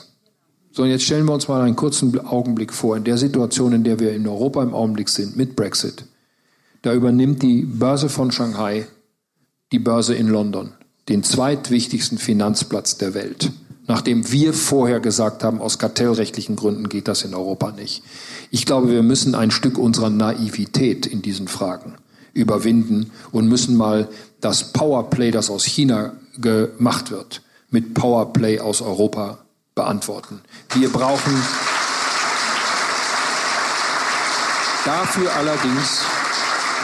So, und jetzt stellen wir uns mal einen kurzen Augenblick vor, in der Situation, in der wir in Europa im Augenblick sind, mit Brexit. Da übernimmt die Börse von Shanghai die Börse in London, den zweitwichtigsten Finanzplatz der Welt. Nachdem wir vorher gesagt haben, aus kartellrechtlichen Gründen geht das in Europa nicht. Ich glaube, wir müssen ein Stück unserer Naivität in diesen Fragen überwinden und müssen mal das Powerplay, das aus China gemacht wird, mit Powerplay aus Europa beantworten. Wir brauchen dafür allerdings,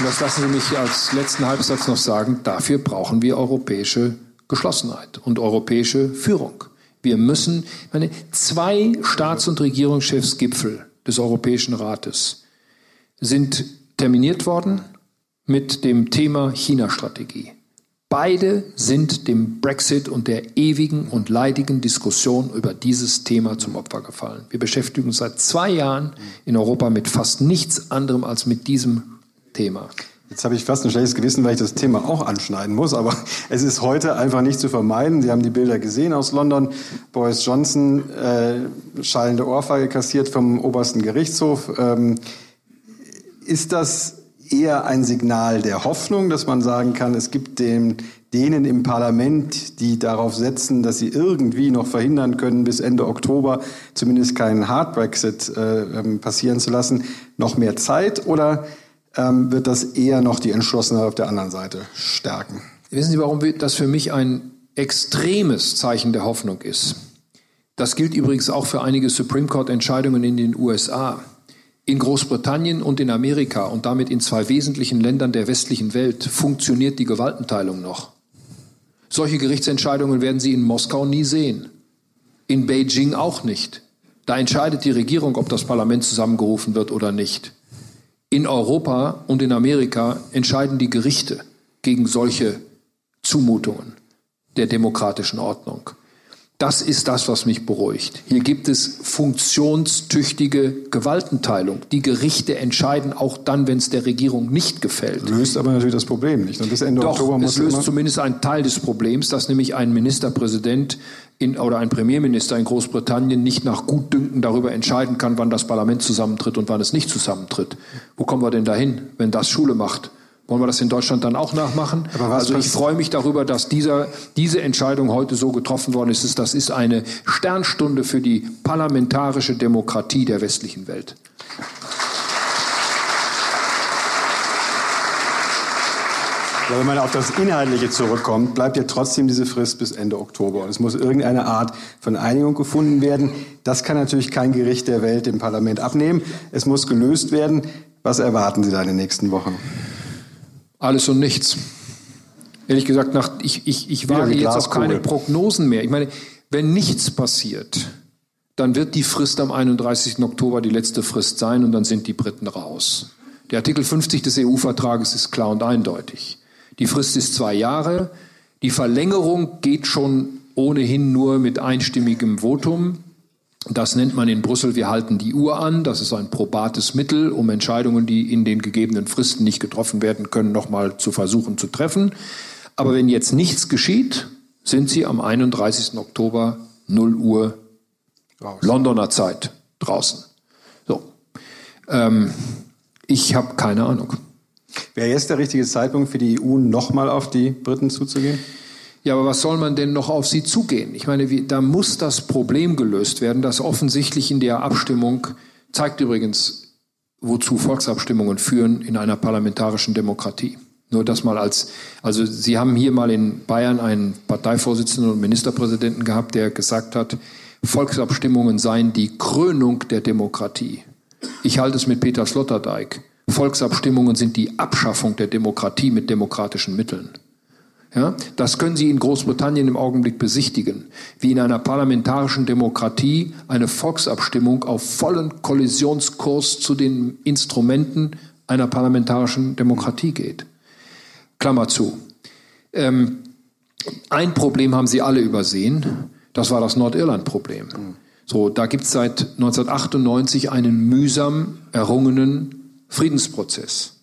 und das lassen Sie mich als letzten Halbsatz noch sagen, dafür brauchen wir europäische Geschlossenheit und europäische Führung. Wir müssen, meine, zwei Staats- und Regierungschefsgipfel des Europäischen Rates sind terminiert worden mit dem Thema China-Strategie. Beide sind dem Brexit und der ewigen und leidigen Diskussion über dieses Thema zum Opfer gefallen. Wir beschäftigen uns seit zwei Jahren in Europa mit fast nichts anderem als mit diesem Thema. Jetzt habe ich fast ein schlechtes Gewissen, weil ich das Thema auch anschneiden muss, aber es ist heute einfach nicht zu vermeiden. Sie haben die Bilder gesehen aus London. Boris Johnson, äh, schallende Ohrfeige kassiert vom obersten Gerichtshof. Ähm, ist das eher ein Signal der Hoffnung, dass man sagen kann, es gibt den, denen im Parlament, die darauf setzen, dass sie irgendwie noch verhindern können, bis Ende Oktober zumindest keinen Hard Brexit äh, ähm, passieren zu lassen, noch mehr Zeit? Oder ähm, wird das eher noch die Entschlossenheit auf der anderen Seite stärken? Wissen Sie, warum das für mich ein extremes Zeichen der Hoffnung ist? Das gilt übrigens auch für einige Supreme Court Entscheidungen in den USA. In Großbritannien und in Amerika und damit in zwei wesentlichen Ländern der westlichen Welt funktioniert die Gewaltenteilung noch. Solche Gerichtsentscheidungen werden Sie in Moskau nie sehen. In Beijing auch nicht. Da entscheidet die Regierung, ob das Parlament zusammengerufen wird oder nicht. In Europa und in Amerika entscheiden die Gerichte gegen solche Zumutungen der demokratischen Ordnung. Das ist das, was mich beruhigt. Hier gibt es funktionstüchtige Gewaltenteilung. Die Gerichte entscheiden auch dann, wenn es der Regierung nicht gefällt. Löst aber natürlich das Problem nicht. Und bis Ende Doch, Oktober muss es löst zumindest einen Teil des Problems, dass nämlich ein Ministerpräsident in, oder ein Premierminister in Großbritannien nicht nach Gutdünken darüber entscheiden kann, wann das Parlament zusammentritt und wann es nicht zusammentritt. Wo kommen wir denn dahin, wenn das Schule macht? Wollen wir das in Deutschland dann auch nachmachen? also ich freue mich darüber, dass dieser, diese Entscheidung heute so getroffen worden ist. Das ist eine Sternstunde für die parlamentarische Demokratie der westlichen Welt. Ja, wenn man auf das Inhaltliche zurückkommt, bleibt ja trotzdem diese Frist bis Ende Oktober. Und es muss irgendeine Art von Einigung gefunden werden. Das kann natürlich kein Gericht der Welt dem Parlament abnehmen. Es muss gelöst werden. Was erwarten Sie da in den nächsten Wochen? Alles und nichts. Ehrlich gesagt, nach, ich, ich, ich wage jetzt auf keine Prognosen mehr. Ich meine, wenn nichts passiert, dann wird die Frist am 31. Oktober die letzte Frist sein und dann sind die Briten raus. Der Artikel 50 des EU-Vertrages ist klar und eindeutig. Die Frist ist zwei Jahre. Die Verlängerung geht schon ohnehin nur mit einstimmigem Votum. Das nennt man in Brüssel, wir halten die Uhr an. Das ist ein probates Mittel, um Entscheidungen, die in den gegebenen Fristen nicht getroffen werden können, nochmal zu versuchen zu treffen. Aber wenn jetzt nichts geschieht, sind sie am 31. Oktober 0 Uhr Raus. Londoner Zeit draußen. So. Ähm, ich habe keine Ahnung. Wäre jetzt der richtige Zeitpunkt für die EU, nochmal auf die Briten zuzugehen? Ja, aber was soll man denn noch auf sie zugehen? Ich meine, wie, da muss das Problem gelöst werden, das offensichtlich in der Abstimmung zeigt übrigens, wozu Volksabstimmungen führen in einer parlamentarischen Demokratie. Nur das mal als, also Sie haben hier mal in Bayern einen Parteivorsitzenden und Ministerpräsidenten gehabt, der gesagt hat, Volksabstimmungen seien die Krönung der Demokratie. Ich halte es mit Peter Sloterdijk Volksabstimmungen sind die Abschaffung der Demokratie mit demokratischen Mitteln. Ja, das können Sie in Großbritannien im Augenblick besichtigen, wie in einer parlamentarischen Demokratie eine Volksabstimmung auf vollen Kollisionskurs zu den Instrumenten einer parlamentarischen Demokratie geht. Klammer zu. Ähm, ein Problem haben Sie alle übersehen, das war das Nordirland-Problem. So, da gibt es seit 1998 einen mühsam errungenen Friedensprozess.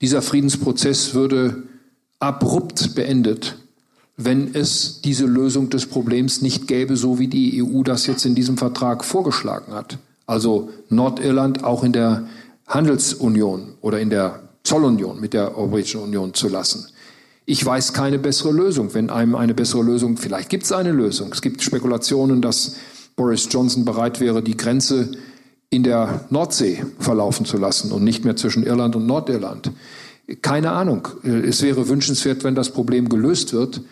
Dieser Friedensprozess würde abrupt beendet, wenn es diese Lösung des Problems nicht gäbe, so wie die EU das jetzt in diesem Vertrag vorgeschlagen hat. Also Nordirland auch in der Handelsunion oder in der Zollunion mit der Europäischen Union zu lassen. Ich weiß keine bessere Lösung. Wenn einem eine bessere Lösung, vielleicht gibt es eine Lösung. Es gibt Spekulationen, dass Boris Johnson bereit wäre, die Grenze in der Nordsee verlaufen zu lassen und nicht mehr zwischen Irland und Nordirland. Keine Ahnung. Es wäre wünschenswert, wenn das Problem gelöst wird.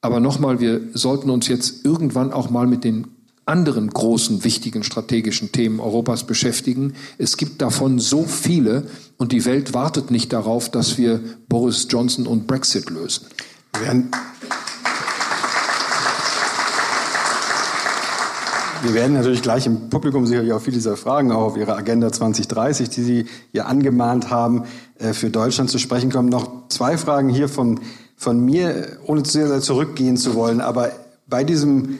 Aber nochmal, wir sollten uns jetzt irgendwann auch mal mit den anderen großen, wichtigen strategischen Themen Europas beschäftigen. Es gibt davon so viele und die Welt wartet nicht darauf, dass wir Boris Johnson und Brexit lösen. Wir werden Wir werden natürlich gleich im Publikum sicherlich auf viele dieser Fragen, auch auf Ihre Agenda 2030, die Sie hier angemahnt haben, äh, für Deutschland zu sprechen kommen. Noch zwei Fragen hier von, von mir, ohne zu sehr zurückgehen zu wollen. Aber bei diesem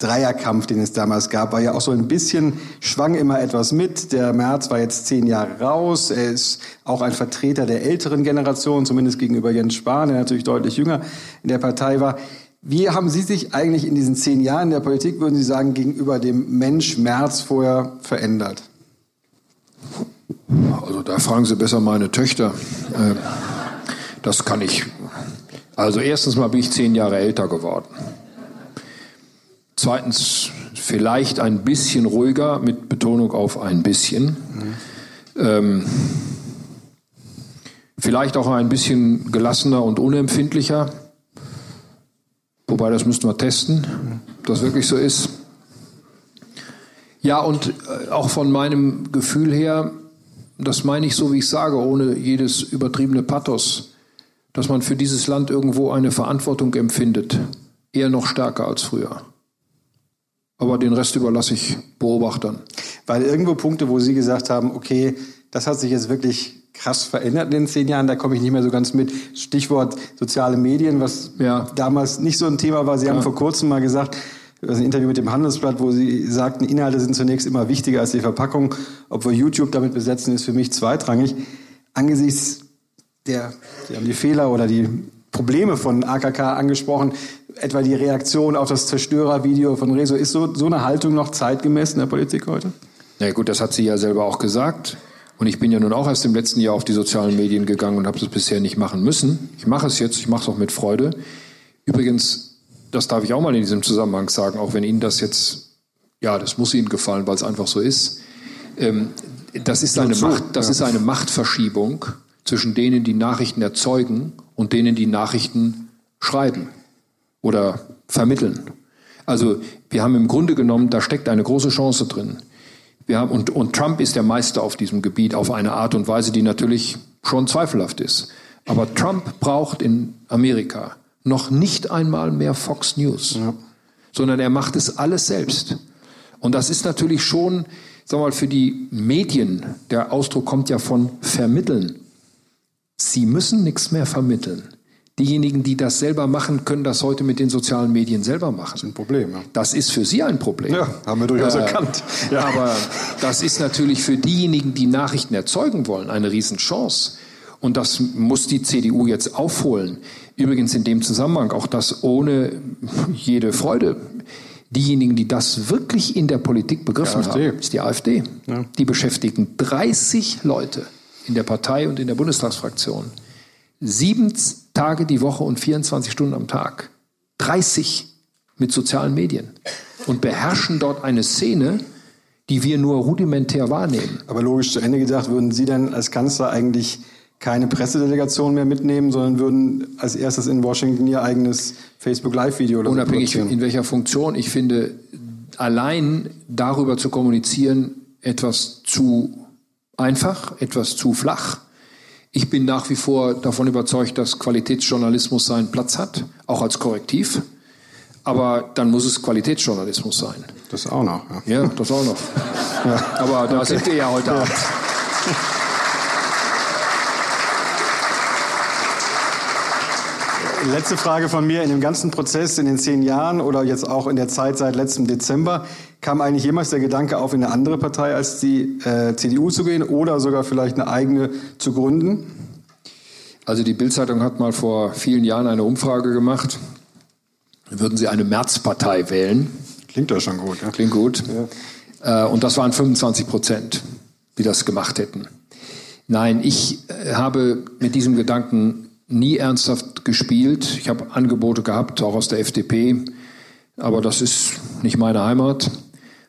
Dreierkampf, den es damals gab, war ja auch so ein bisschen, schwang immer etwas mit. Der Merz war jetzt zehn Jahre raus. Er ist auch ein Vertreter der älteren Generation, zumindest gegenüber Jens Spahn, der natürlich deutlich jünger in der Partei war. Wie haben Sie sich eigentlich in diesen zehn Jahren der Politik, würden Sie sagen, gegenüber dem Mensch Merz vorher verändert? Also da fragen Sie besser meine Töchter. Äh, das kann ich. Also erstens mal bin ich zehn Jahre älter geworden. Zweitens vielleicht ein bisschen ruhiger, mit Betonung auf ein bisschen. Mhm. Vielleicht auch ein bisschen gelassener und unempfindlicher. Wobei, das müssten wir testen, ob das wirklich so ist. Ja, und äh, auch von meinem Gefühl her, das meine ich so, wie ich sage, ohne jedes übertriebene Pathos, dass man für dieses Land irgendwo eine Verantwortung empfindet, eher noch stärker als früher. Aber den Rest überlasse ich Beobachtern. Weil irgendwo Punkte, wo Sie gesagt haben, okay, das hat sich jetzt wirklich krass verändert in den zehn Jahren. Da komme ich nicht mehr so ganz mit. Stichwort soziale Medien, was ja. damals nicht so ein Thema war. Sie ja. haben vor kurzem mal gesagt, ein Interview mit dem Handelsblatt, wo Sie sagten, Inhalte sind zunächst immer wichtiger als die Verpackung. Ob wir YouTube damit besetzen, ist für mich zweitrangig. Angesichts der, Sie haben die Fehler oder die Probleme von AKK angesprochen, etwa die Reaktion auf das Zerstörervideo von Rezo. Ist so, so eine Haltung noch zeitgemäß in der Politik heute? Na gut, das hat sie ja selber auch gesagt. Und ich bin ja nun auch erst im letzten Jahr auf die sozialen Medien gegangen und habe das bisher nicht machen müssen. Ich mache es jetzt, ich mache es auch mit Freude. Übrigens, das darf ich auch mal in diesem Zusammenhang sagen, auch wenn Ihnen das jetzt, ja, das muss Ihnen gefallen, weil es einfach so ist. Ähm, das ist eine, Macht, das ist eine Machtverschiebung zwischen denen, die Nachrichten erzeugen und denen, die Nachrichten schreiben oder vermitteln. Also wir haben im Grunde genommen, da steckt eine große Chance drin. Wir haben, und, und Trump ist der Meister auf diesem Gebiet auf eine Art und Weise, die natürlich schon zweifelhaft ist. Aber Trump braucht in Amerika noch nicht einmal mehr Fox News, ja. sondern er macht es alles selbst. Und das ist natürlich schon, sagen wir mal, für die Medien, der Ausdruck kommt ja von vermitteln. Sie müssen nichts mehr vermitteln. Diejenigen, die das selber machen, können das heute mit den sozialen Medien selber machen. Das ist ein Problem. Ja. Das ist für Sie ein Problem. Ja, haben wir durchaus äh, erkannt. Ja. Aber das ist natürlich für diejenigen, die Nachrichten erzeugen wollen, eine Riesenchance. Und das muss die CDU jetzt aufholen. Übrigens in dem Zusammenhang auch das ohne jede Freude. Diejenigen, die das wirklich in der Politik begriffen haben, ist die AfD. Ja. Die beschäftigen 30 Leute in der Partei und in der Bundestagsfraktion. Sieben Tage die Woche und 24 Stunden am Tag. 30 mit sozialen Medien. Und beherrschen dort eine Szene, die wir nur rudimentär wahrnehmen. Aber logisch zu Ende gedacht, würden Sie dann als Kanzler eigentlich keine Pressedelegation mehr mitnehmen, sondern würden als erstes in Washington Ihr eigenes Facebook Live-Video oder Unabhängig so in welcher Funktion. Ich finde, allein darüber zu kommunizieren, etwas zu einfach, etwas zu flach. Ich bin nach wie vor davon überzeugt, dass Qualitätsjournalismus seinen Platz hat, auch als Korrektiv. Aber dann muss es Qualitätsjournalismus sein. Das auch noch. Ja, ja das auch noch. Ja. Aber da okay. sind wir ja heute Abend. Letzte Frage von mir. In dem ganzen Prozess, in den zehn Jahren oder jetzt auch in der Zeit seit letztem Dezember, kam eigentlich jemals der Gedanke auf, in eine andere Partei als die äh, CDU zu gehen oder sogar vielleicht eine eigene zu gründen? Also die Bildzeitung hat mal vor vielen Jahren eine Umfrage gemacht. Würden Sie eine Märzpartei wählen? Klingt doch schon gut. Ja? Klingt gut. Ja. Äh, und das waren 25 Prozent, die das gemacht hätten. Nein, ich äh, habe mit diesem Gedanken nie ernsthaft gespielt. Ich habe Angebote gehabt, auch aus der FDP, aber das ist nicht meine Heimat,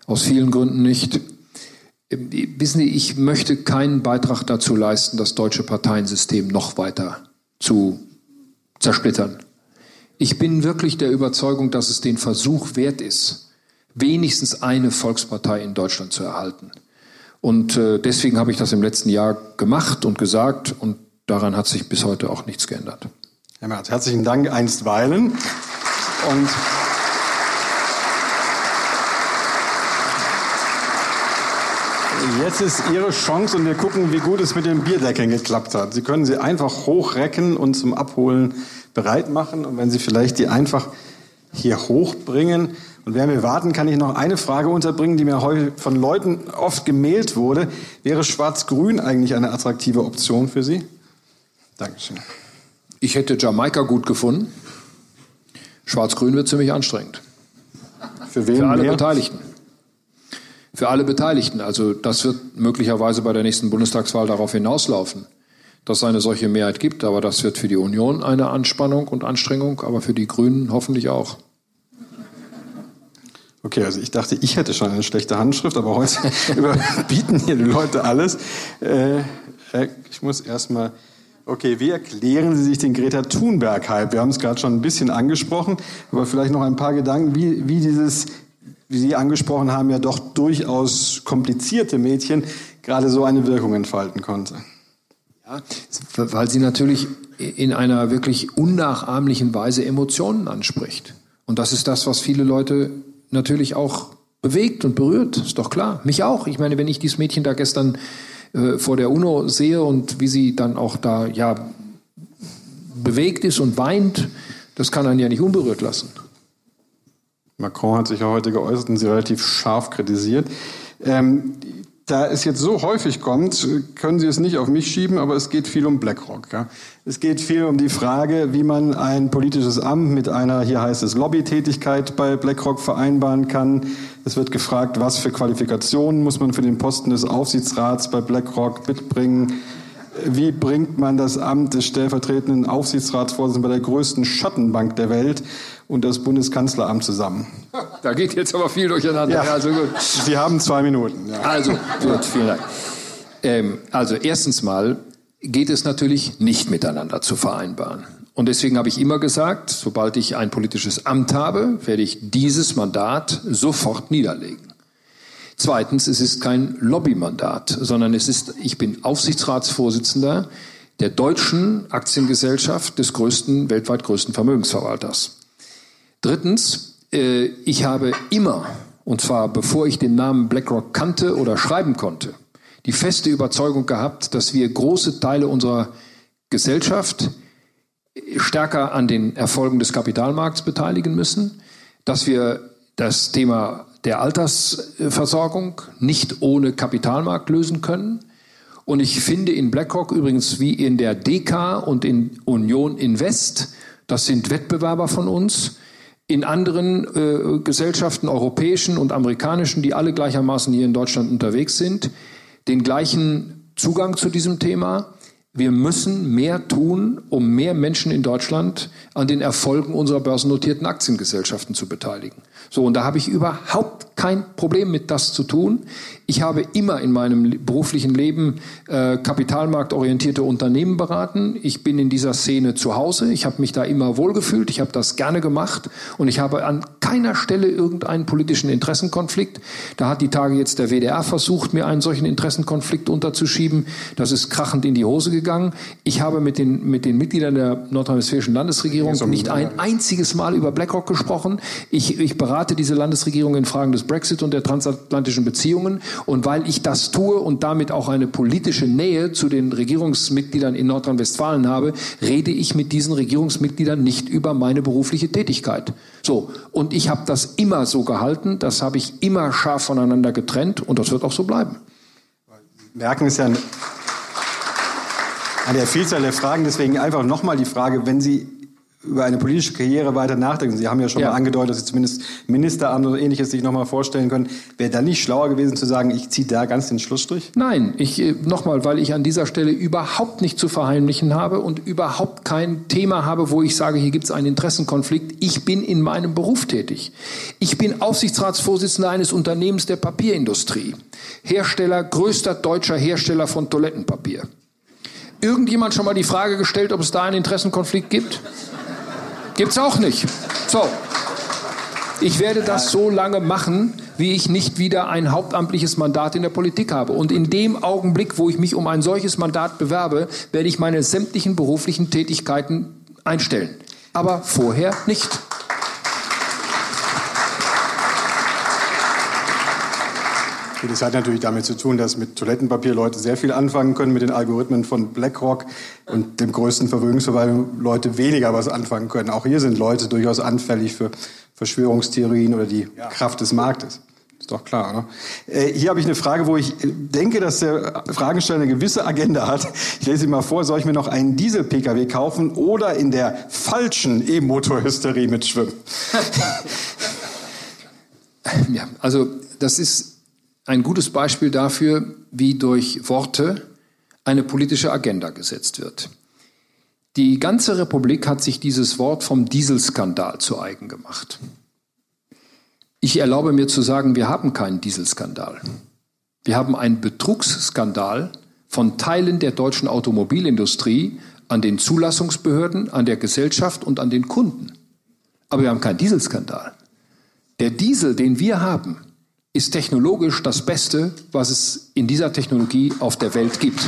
aus vielen Gründen nicht. Wissen Sie, ich möchte keinen Beitrag dazu leisten, das deutsche Parteiensystem noch weiter zu zersplittern. Ich bin wirklich der Überzeugung, dass es den Versuch wert ist, wenigstens eine Volkspartei in Deutschland zu erhalten. Und äh, deswegen habe ich das im letzten Jahr gemacht und gesagt und daran hat sich bis heute auch nichts geändert. Herr Merz, herzlichen Dank einstweilen. Und Jetzt ist Ihre Chance und wir gucken, wie gut es mit dem Bierdeckeln geklappt hat. Sie können sie einfach hochrecken und zum Abholen bereit machen. Und wenn Sie vielleicht die einfach hier hochbringen und während wir warten, kann ich noch eine Frage unterbringen, die mir von Leuten oft gemailt wurde. Wäre Schwarz-Grün eigentlich eine attraktive Option für Sie? Dankeschön. Ich hätte Jamaika gut gefunden. Schwarz-Grün wird ziemlich anstrengend. Für wen? Für alle mehr? Beteiligten. Für alle Beteiligten. Also das wird möglicherweise bei der nächsten Bundestagswahl darauf hinauslaufen, dass es eine solche Mehrheit gibt. Aber das wird für die Union eine Anspannung und Anstrengung, aber für die Grünen hoffentlich auch. Okay, also ich dachte, ich hätte schon eine schlechte Handschrift, aber heute überbieten hier die Leute alles. Äh, ich muss erstmal Okay, wie erklären Sie sich den Greta Thunberg-Hype? Wir haben es gerade schon ein bisschen angesprochen, aber vielleicht noch ein paar Gedanken, wie, wie dieses, wie Sie angesprochen haben, ja doch durchaus komplizierte Mädchen gerade so eine Wirkung entfalten konnte. Ja, weil sie natürlich in einer wirklich unnachahmlichen Weise Emotionen anspricht. Und das ist das, was viele Leute natürlich auch bewegt und berührt, ist doch klar. Mich auch. Ich meine, wenn ich dieses Mädchen da gestern äh, vor der UNO sehe und wie sie dann auch da ja bewegt ist und weint, das kann einen ja nicht unberührt lassen. Macron hat sich ja heute geäußert und sie relativ scharf kritisiert. Ähm, da es jetzt so häufig kommt, können Sie es nicht auf mich schieben, aber es geht viel um BlackRock. Ja. Es geht viel um die Frage, wie man ein politisches Amt mit einer, hier heißt es, Lobbytätigkeit bei BlackRock vereinbaren kann. Es wird gefragt, was für Qualifikationen muss man für den Posten des Aufsichtsrats bei BlackRock mitbringen. Wie bringt man das Amt des stellvertretenden Aufsichtsratsvorsitzenden bei der größten Schattenbank der Welt und das Bundeskanzleramt zusammen? Da geht jetzt aber viel durcheinander. Ja. Also gut. Sie haben zwei Minuten. Ja. Also gut, vielen Dank. Ähm, also erstens mal geht es natürlich nicht miteinander zu vereinbaren. Und deswegen habe ich immer gesagt, sobald ich ein politisches Amt habe, werde ich dieses Mandat sofort niederlegen. Zweitens, es ist kein Lobbymandat, sondern es ist, ich bin Aufsichtsratsvorsitzender der deutschen Aktiengesellschaft des größten, weltweit größten Vermögensverwalters. Drittens, äh, ich habe immer, und zwar bevor ich den Namen BlackRock kannte oder schreiben konnte, die feste Überzeugung gehabt, dass wir große Teile unserer Gesellschaft stärker an den Erfolgen des Kapitalmarkts beteiligen müssen, dass wir das Thema der Altersversorgung nicht ohne Kapitalmarkt lösen können. Und ich finde in BlackRock übrigens wie in der DK und in Union Invest, das sind Wettbewerber von uns, in anderen äh, Gesellschaften, europäischen und amerikanischen, die alle gleichermaßen hier in Deutschland unterwegs sind, den gleichen Zugang zu diesem Thema. Wir müssen mehr tun, um mehr Menschen in Deutschland an den Erfolgen unserer börsennotierten Aktiengesellschaften zu beteiligen. So, und da habe ich überhaupt kein Problem mit, das zu tun. Ich habe immer in meinem beruflichen Leben äh, kapitalmarktorientierte Unternehmen beraten. Ich bin in dieser Szene zu Hause. Ich habe mich da immer wohlgefühlt. Ich habe das gerne gemacht und ich habe an keiner Stelle irgendeinen politischen Interessenkonflikt. Da hat die Tage jetzt der WDR versucht, mir einen solchen Interessenkonflikt unterzuschieben. Das ist krachend in die Hose gegangen. Ich habe mit den, mit den Mitgliedern der nordrhein-westfälischen Landesregierung nicht ein einziges Mal über BlackRock gesprochen. Ich, ich berate diese Landesregierung in Fragen des Brexit und der transatlantischen Beziehungen und weil ich das tue und damit auch eine politische Nähe zu den Regierungsmitgliedern in Nordrhein-Westfalen habe, rede ich mit diesen Regierungsmitgliedern nicht über meine berufliche Tätigkeit. So, und ich habe das immer so gehalten, das habe ich immer scharf voneinander getrennt und das wird auch so bleiben. Merken ist ja an der Vielzahl der Fragen, deswegen einfach nochmal die Frage, wenn Sie über eine politische Karriere weiter nachdenken. Sie haben ja schon ja. mal angedeutet, dass Sie zumindest Ministeramt oder ähnliches sich nochmal vorstellen können. Wäre dann nicht schlauer gewesen zu sagen, ich ziehe da ganz den Schlussstrich? Nein, ich äh, nochmal, weil ich an dieser Stelle überhaupt nicht zu verheimlichen habe und überhaupt kein Thema habe, wo ich sage, hier gibt es einen Interessenkonflikt. Ich bin in meinem Beruf tätig. Ich bin Aufsichtsratsvorsitzender eines Unternehmens der Papierindustrie. Hersteller, größter deutscher Hersteller von Toilettenpapier. Irgendjemand schon mal die Frage gestellt, ob es da einen Interessenkonflikt gibt? Gibt's auch nicht. So. Ich werde das so lange machen, wie ich nicht wieder ein hauptamtliches Mandat in der Politik habe. Und in dem Augenblick, wo ich mich um ein solches Mandat bewerbe, werde ich meine sämtlichen beruflichen Tätigkeiten einstellen. Aber vorher nicht. Gut, das hat natürlich damit zu tun, dass mit Toilettenpapier Leute sehr viel anfangen können, mit den Algorithmen von BlackRock und dem größten Vermögensverwalter Leute weniger was anfangen können. Auch hier sind Leute durchaus anfällig für Verschwörungstheorien oder die ja. Kraft des Marktes. Ist doch klar, oder? Äh, hier habe ich eine Frage, wo ich denke, dass der Fragesteller eine gewisse Agenda hat. Ich lese sie mal vor. Soll ich mir noch einen Diesel-Pkw kaufen oder in der falschen E-Motor-Hysterie mitschwimmen? ja, also das ist ein gutes Beispiel dafür, wie durch Worte eine politische Agenda gesetzt wird. Die ganze Republik hat sich dieses Wort vom Dieselskandal zu eigen gemacht. Ich erlaube mir zu sagen, wir haben keinen Dieselskandal. Wir haben einen Betrugsskandal von Teilen der deutschen Automobilindustrie an den Zulassungsbehörden, an der Gesellschaft und an den Kunden. Aber wir haben keinen Dieselskandal. Der Diesel, den wir haben, ist technologisch das Beste, was es in dieser Technologie auf der Welt gibt.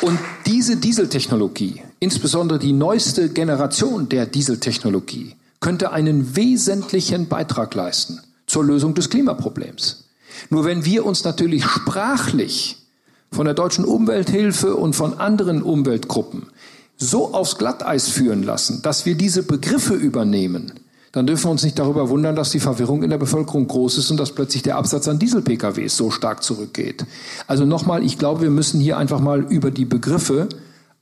Und diese Dieseltechnologie, insbesondere die neueste Generation der Dieseltechnologie, könnte einen wesentlichen Beitrag leisten zur Lösung des Klimaproblems. Nur wenn wir uns natürlich sprachlich von der deutschen Umwelthilfe und von anderen Umweltgruppen so aufs Glatteis führen lassen, dass wir diese Begriffe übernehmen, dann dürfen wir uns nicht darüber wundern, dass die Verwirrung in der Bevölkerung groß ist und dass plötzlich der Absatz an Diesel-PKWs so stark zurückgeht. Also nochmal, ich glaube, wir müssen hier einfach mal über die Begriffe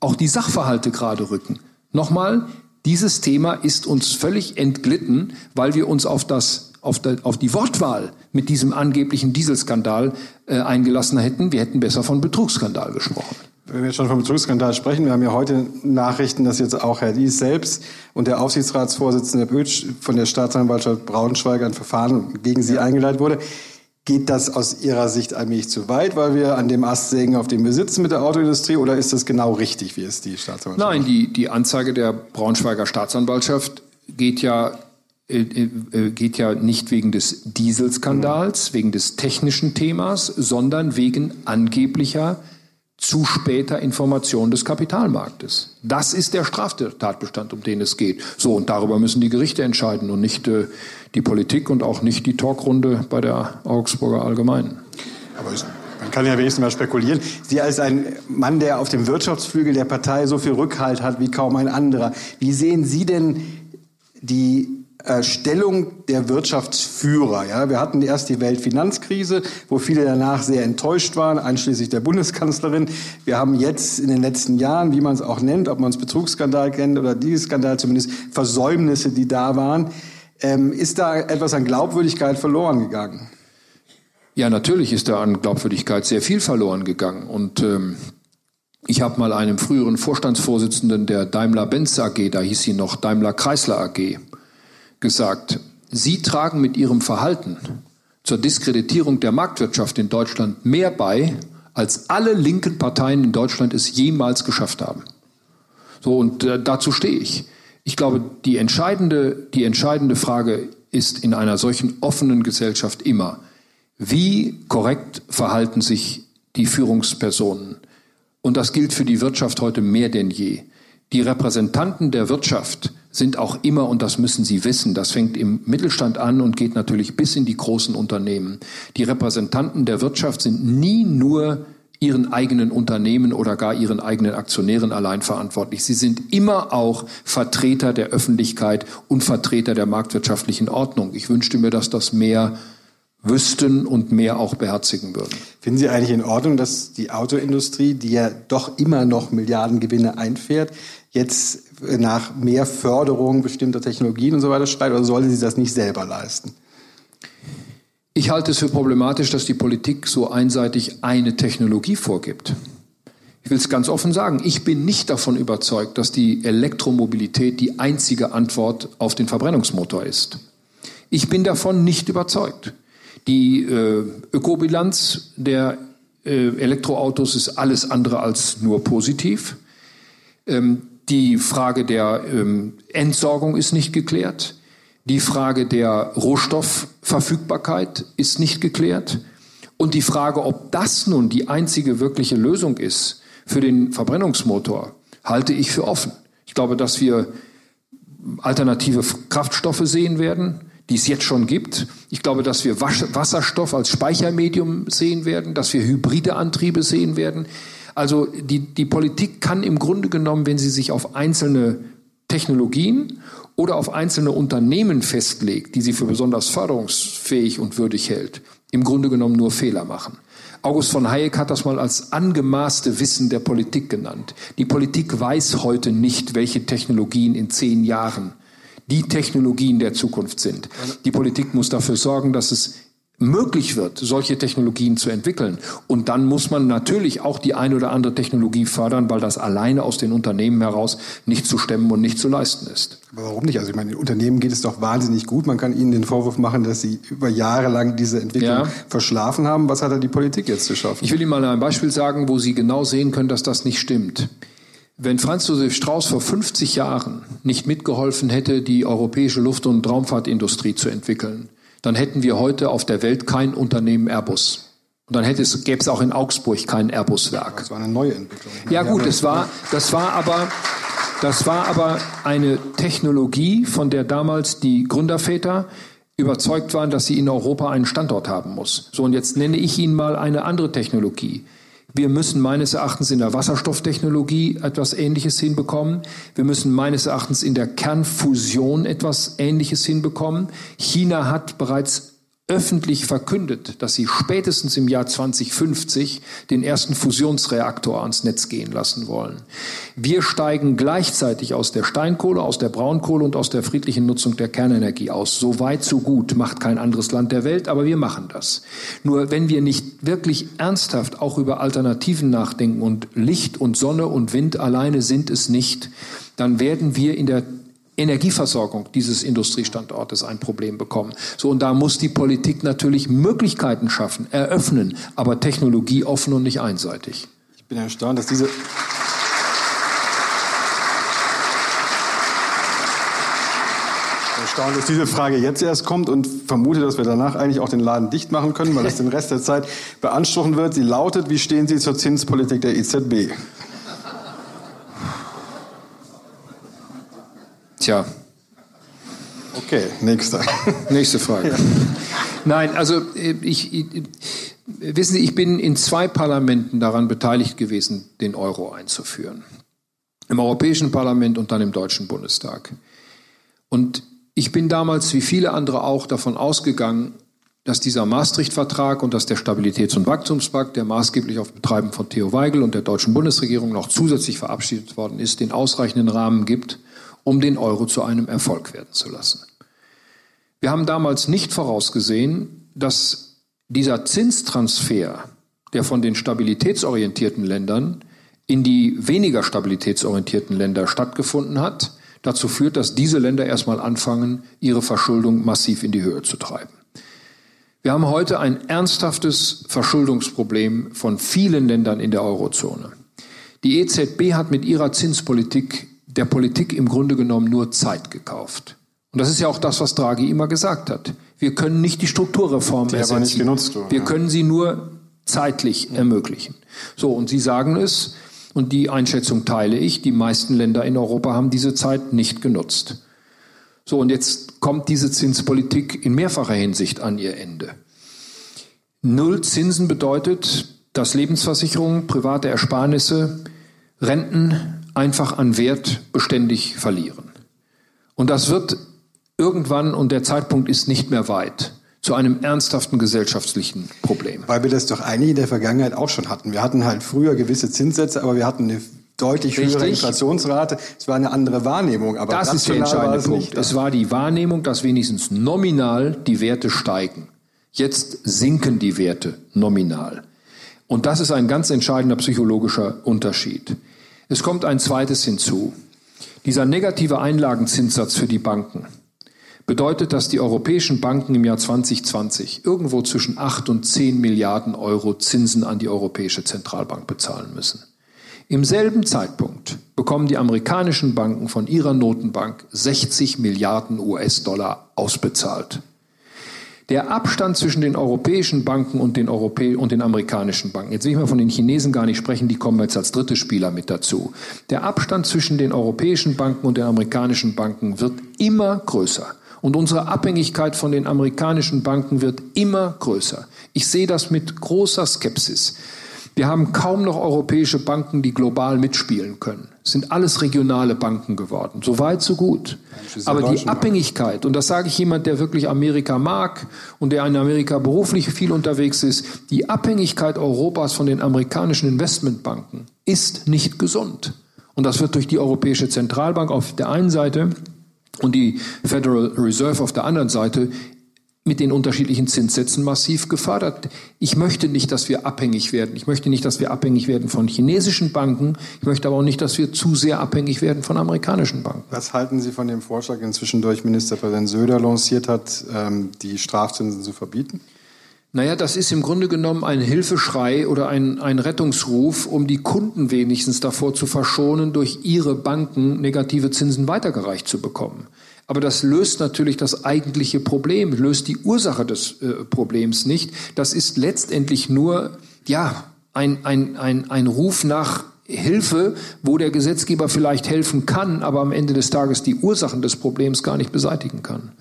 auch die Sachverhalte gerade rücken. Nochmal, dieses Thema ist uns völlig entglitten, weil wir uns auf das auf, die Wortwahl mit diesem angeblichen Dieselskandal äh, eingelassen hätten. Wir hätten besser von Betrugsskandal gesprochen. Wenn wir schon vom Betrugsskandal sprechen, wir haben ja heute Nachrichten, dass jetzt auch Herr Dies selbst und der Aufsichtsratsvorsitzende Bötsch von der Staatsanwaltschaft Braunschweig ein Verfahren gegen Sie eingeleitet wurde. Geht das aus Ihrer Sicht allmählich zu weit, weil wir an dem Ast sägen, auf dem wir sitzen mit der Autoindustrie, oder ist das genau richtig, wie es die Staatsanwaltschaft Nein, die, die Anzeige der Braunschweiger Staatsanwaltschaft geht ja äh, äh, geht ja nicht wegen des Dieselskandals, wegen des technischen Themas, sondern wegen angeblicher zu später Information des Kapitalmarktes. Das ist der Straftatbestand, um den es geht. So, und darüber müssen die Gerichte entscheiden und nicht äh, die Politik und auch nicht die Talkrunde bei der Augsburger Allgemeinen. Aber man kann ja wenigstens mal spekulieren. Sie als ein Mann, der auf dem Wirtschaftsflügel der Partei so viel Rückhalt hat wie kaum ein anderer, wie sehen Sie denn die Stellung der Wirtschaftsführer. Ja, wir hatten erst die Weltfinanzkrise, wo viele danach sehr enttäuscht waren, einschließlich der Bundeskanzlerin. Wir haben jetzt in den letzten Jahren, wie man es auch nennt, ob man es Betrugsskandal kennt oder dieses Skandal, zumindest Versäumnisse, die da waren. Ähm, ist da etwas an Glaubwürdigkeit verloren gegangen? Ja, natürlich ist da an Glaubwürdigkeit sehr viel verloren gegangen. Und ähm, Ich habe mal einem früheren Vorstandsvorsitzenden der Daimler-Benz AG, da hieß sie noch Daimler-Chrysler AG, gesagt, Sie tragen mit Ihrem Verhalten zur Diskreditierung der Marktwirtschaft in Deutschland mehr bei, als alle linken Parteien in Deutschland es jemals geschafft haben. So, und äh, dazu stehe ich. Ich glaube, die entscheidende, die entscheidende Frage ist in einer solchen offenen Gesellschaft immer, wie korrekt verhalten sich die Führungspersonen? Und das gilt für die Wirtschaft heute mehr denn je. Die Repräsentanten der Wirtschaft sind auch immer, und das müssen Sie wissen, das fängt im Mittelstand an und geht natürlich bis in die großen Unternehmen. Die Repräsentanten der Wirtschaft sind nie nur ihren eigenen Unternehmen oder gar ihren eigenen Aktionären allein verantwortlich. Sie sind immer auch Vertreter der Öffentlichkeit und Vertreter der marktwirtschaftlichen Ordnung. Ich wünschte mir, dass das mehr wüssten und mehr auch beherzigen würden. Finden Sie eigentlich in Ordnung, dass die Autoindustrie, die ja doch immer noch Milliardengewinne einfährt, jetzt nach mehr Förderung bestimmter Technologien und so weiter schreit, oder sollte sie das nicht selber leisten? Ich halte es für problematisch, dass die Politik so einseitig eine Technologie vorgibt. Ich will es ganz offen sagen, ich bin nicht davon überzeugt, dass die Elektromobilität die einzige Antwort auf den Verbrennungsmotor ist. Ich bin davon nicht überzeugt. Die äh, Ökobilanz der äh, Elektroautos ist alles andere als nur positiv. Ähm, die Frage der ähm, Entsorgung ist nicht geklärt. Die Frage der Rohstoffverfügbarkeit ist nicht geklärt. Und die Frage, ob das nun die einzige wirkliche Lösung ist für den Verbrennungsmotor, halte ich für offen. Ich glaube, dass wir alternative Kraftstoffe sehen werden, die es jetzt schon gibt. Ich glaube, dass wir Wasserstoff als Speichermedium sehen werden, dass wir hybride Antriebe sehen werden. Also die, die Politik kann im Grunde genommen, wenn sie sich auf einzelne Technologien oder auf einzelne Unternehmen festlegt, die sie für besonders förderungsfähig und würdig hält, im Grunde genommen nur Fehler machen. August von Hayek hat das mal als angemaßte Wissen der Politik genannt. Die Politik weiß heute nicht, welche Technologien in zehn Jahren die Technologien der Zukunft sind. Die Politik muss dafür sorgen, dass es möglich wird, solche Technologien zu entwickeln. Und dann muss man natürlich auch die eine oder andere Technologie fördern, weil das alleine aus den Unternehmen heraus nicht zu stemmen und nicht zu leisten ist. Aber warum nicht? Also ich meine, den Unternehmen geht es doch wahnsinnig gut. Man kann ihnen den Vorwurf machen, dass sie über Jahre lang diese Entwicklung ja. verschlafen haben. Was hat da die Politik jetzt zu schaffen? Ich will Ihnen mal ein Beispiel sagen, wo Sie genau sehen können, dass das nicht stimmt. Wenn Franz Josef Strauß vor 50 Jahren nicht mitgeholfen hätte, die europäische Luft- und Raumfahrtindustrie zu entwickeln, dann hätten wir heute auf der Welt kein Unternehmen Airbus. Und dann hätte es, gäbe es auch in Augsburg kein Airbus-Werk. Das war eine neue Entwicklung. Ja gut, das war, das war aber, das war aber eine Technologie, von der damals die Gründerväter überzeugt waren, dass sie in Europa einen Standort haben muss. So, und jetzt nenne ich Ihnen mal eine andere Technologie. Wir müssen meines Erachtens in der Wasserstofftechnologie etwas Ähnliches hinbekommen. Wir müssen meines Erachtens in der Kernfusion etwas Ähnliches hinbekommen. China hat bereits öffentlich verkündet, dass sie spätestens im Jahr 2050 den ersten Fusionsreaktor ans Netz gehen lassen wollen. Wir steigen gleichzeitig aus der Steinkohle, aus der Braunkohle und aus der friedlichen Nutzung der Kernenergie aus. So weit, so gut macht kein anderes Land der Welt, aber wir machen das. Nur wenn wir nicht wirklich ernsthaft auch über Alternativen nachdenken und Licht und Sonne und Wind alleine sind es nicht, dann werden wir in der Energieversorgung dieses Industriestandortes ein Problem bekommen. So, und da muss die Politik natürlich Möglichkeiten schaffen, eröffnen, aber Technologie offen und nicht einseitig. Ich bin erstaunt, dass diese erstaunt, dass diese Frage jetzt erst kommt und vermute, dass wir danach eigentlich auch den Laden dicht machen können, weil es den Rest der Zeit beanspruchen wird. Sie lautet, wie stehen Sie zur Zinspolitik der EZB? Tja. Okay, nächste. Nächste Frage. Ja. Nein, also ich, ich, wissen Sie, ich bin in zwei Parlamenten daran beteiligt gewesen, den Euro einzuführen. Im Europäischen Parlament und dann im Deutschen Bundestag. Und ich bin damals, wie viele andere auch, davon ausgegangen, dass dieser Maastricht-Vertrag und dass der Stabilitäts- und Wachstumspakt, der maßgeblich auf Betreiben von Theo Weigel und der deutschen Bundesregierung noch zusätzlich verabschiedet worden ist, den ausreichenden Rahmen gibt, um den Euro zu einem Erfolg werden zu lassen. Wir haben damals nicht vorausgesehen, dass dieser Zinstransfer, der von den stabilitätsorientierten Ländern in die weniger stabilitätsorientierten Länder stattgefunden hat, dazu führt, dass diese Länder erstmal anfangen, ihre Verschuldung massiv in die Höhe zu treiben. Wir haben heute ein ernsthaftes Verschuldungsproblem von vielen Ländern in der Eurozone. Die EZB hat mit ihrer Zinspolitik der Politik im Grunde genommen nur Zeit gekauft. Und das ist ja auch das, was Draghi immer gesagt hat. Wir können nicht die Strukturreform die ersetzen. Aber nicht genutzt wurden, Wir können sie nur zeitlich ermöglichen. So, und Sie sagen es, und die Einschätzung teile ich, die meisten Länder in Europa haben diese Zeit nicht genutzt. So, und jetzt kommt diese Zinspolitik in mehrfacher Hinsicht an ihr Ende. Null Zinsen bedeutet, dass Lebensversicherungen, private Ersparnisse, Renten einfach an Wert beständig verlieren. Und das wird irgendwann, und der Zeitpunkt ist nicht mehr weit, zu einem ernsthaften gesellschaftlichen Problem. Weil wir das doch eigentlich in der Vergangenheit auch schon hatten. Wir hatten halt früher gewisse Zinssätze, aber wir hatten eine deutlich Richtig. höhere Inflationsrate. Es war eine andere Wahrnehmung. Aber das ist der entscheidende Punkt. Es war die Wahrnehmung, dass wenigstens nominal die Werte steigen. Jetzt sinken die Werte nominal. Und das ist ein ganz entscheidender psychologischer Unterschied. Es kommt ein zweites hinzu. Dieser negative Einlagenzinssatz für die Banken bedeutet, dass die europäischen Banken im Jahr 2020 irgendwo zwischen 8 und 10 Milliarden Euro Zinsen an die Europäische Zentralbank bezahlen müssen. Im selben Zeitpunkt bekommen die amerikanischen Banken von ihrer Notenbank 60 Milliarden US-Dollar ausbezahlt. Der Abstand zwischen den europäischen Banken und den, Europä und den amerikanischen Banken, jetzt will ich mal von den Chinesen gar nicht sprechen, die kommen jetzt als dritte Spieler mit dazu. Der Abstand zwischen den europäischen Banken und den amerikanischen Banken wird immer größer. Und unsere Abhängigkeit von den amerikanischen Banken wird immer größer. Ich sehe das mit großer Skepsis. Wir haben kaum noch europäische Banken, die global mitspielen können. Es sind alles regionale Banken geworden. So weit, so gut. Aber die Abhängigkeit, und das sage ich jemand, der wirklich Amerika mag und der in Amerika beruflich viel unterwegs ist, die Abhängigkeit Europas von den amerikanischen Investmentbanken ist nicht gesund. Und das wird durch die Europäische Zentralbank auf der einen Seite und die Federal Reserve auf der anderen Seite mit den unterschiedlichen Zinssätzen massiv gefördert. Ich möchte nicht, dass wir abhängig werden. Ich möchte nicht, dass wir abhängig werden von chinesischen Banken. Ich möchte aber auch nicht, dass wir zu sehr abhängig werden von amerikanischen Banken. Was halten Sie von dem Vorschlag, den zwischendurch Ministerpräsident Söder lanciert hat, ähm, die Strafzinsen zu verbieten? Naja, das ist im Grunde genommen ein Hilfeschrei oder ein, ein Rettungsruf, um die Kunden wenigstens davor zu verschonen, durch ihre Banken negative Zinsen weitergereicht zu bekommen. Aber das löst natürlich das eigentliche Problem, löst die Ursache des äh, Problems nicht. Das ist letztendlich nur, ja, ein, ein, ein, ein Ruf nach Hilfe, wo der Gesetzgeber vielleicht helfen kann, aber am Ende des Tages die Ursachen des Problems gar nicht beseitigen kann.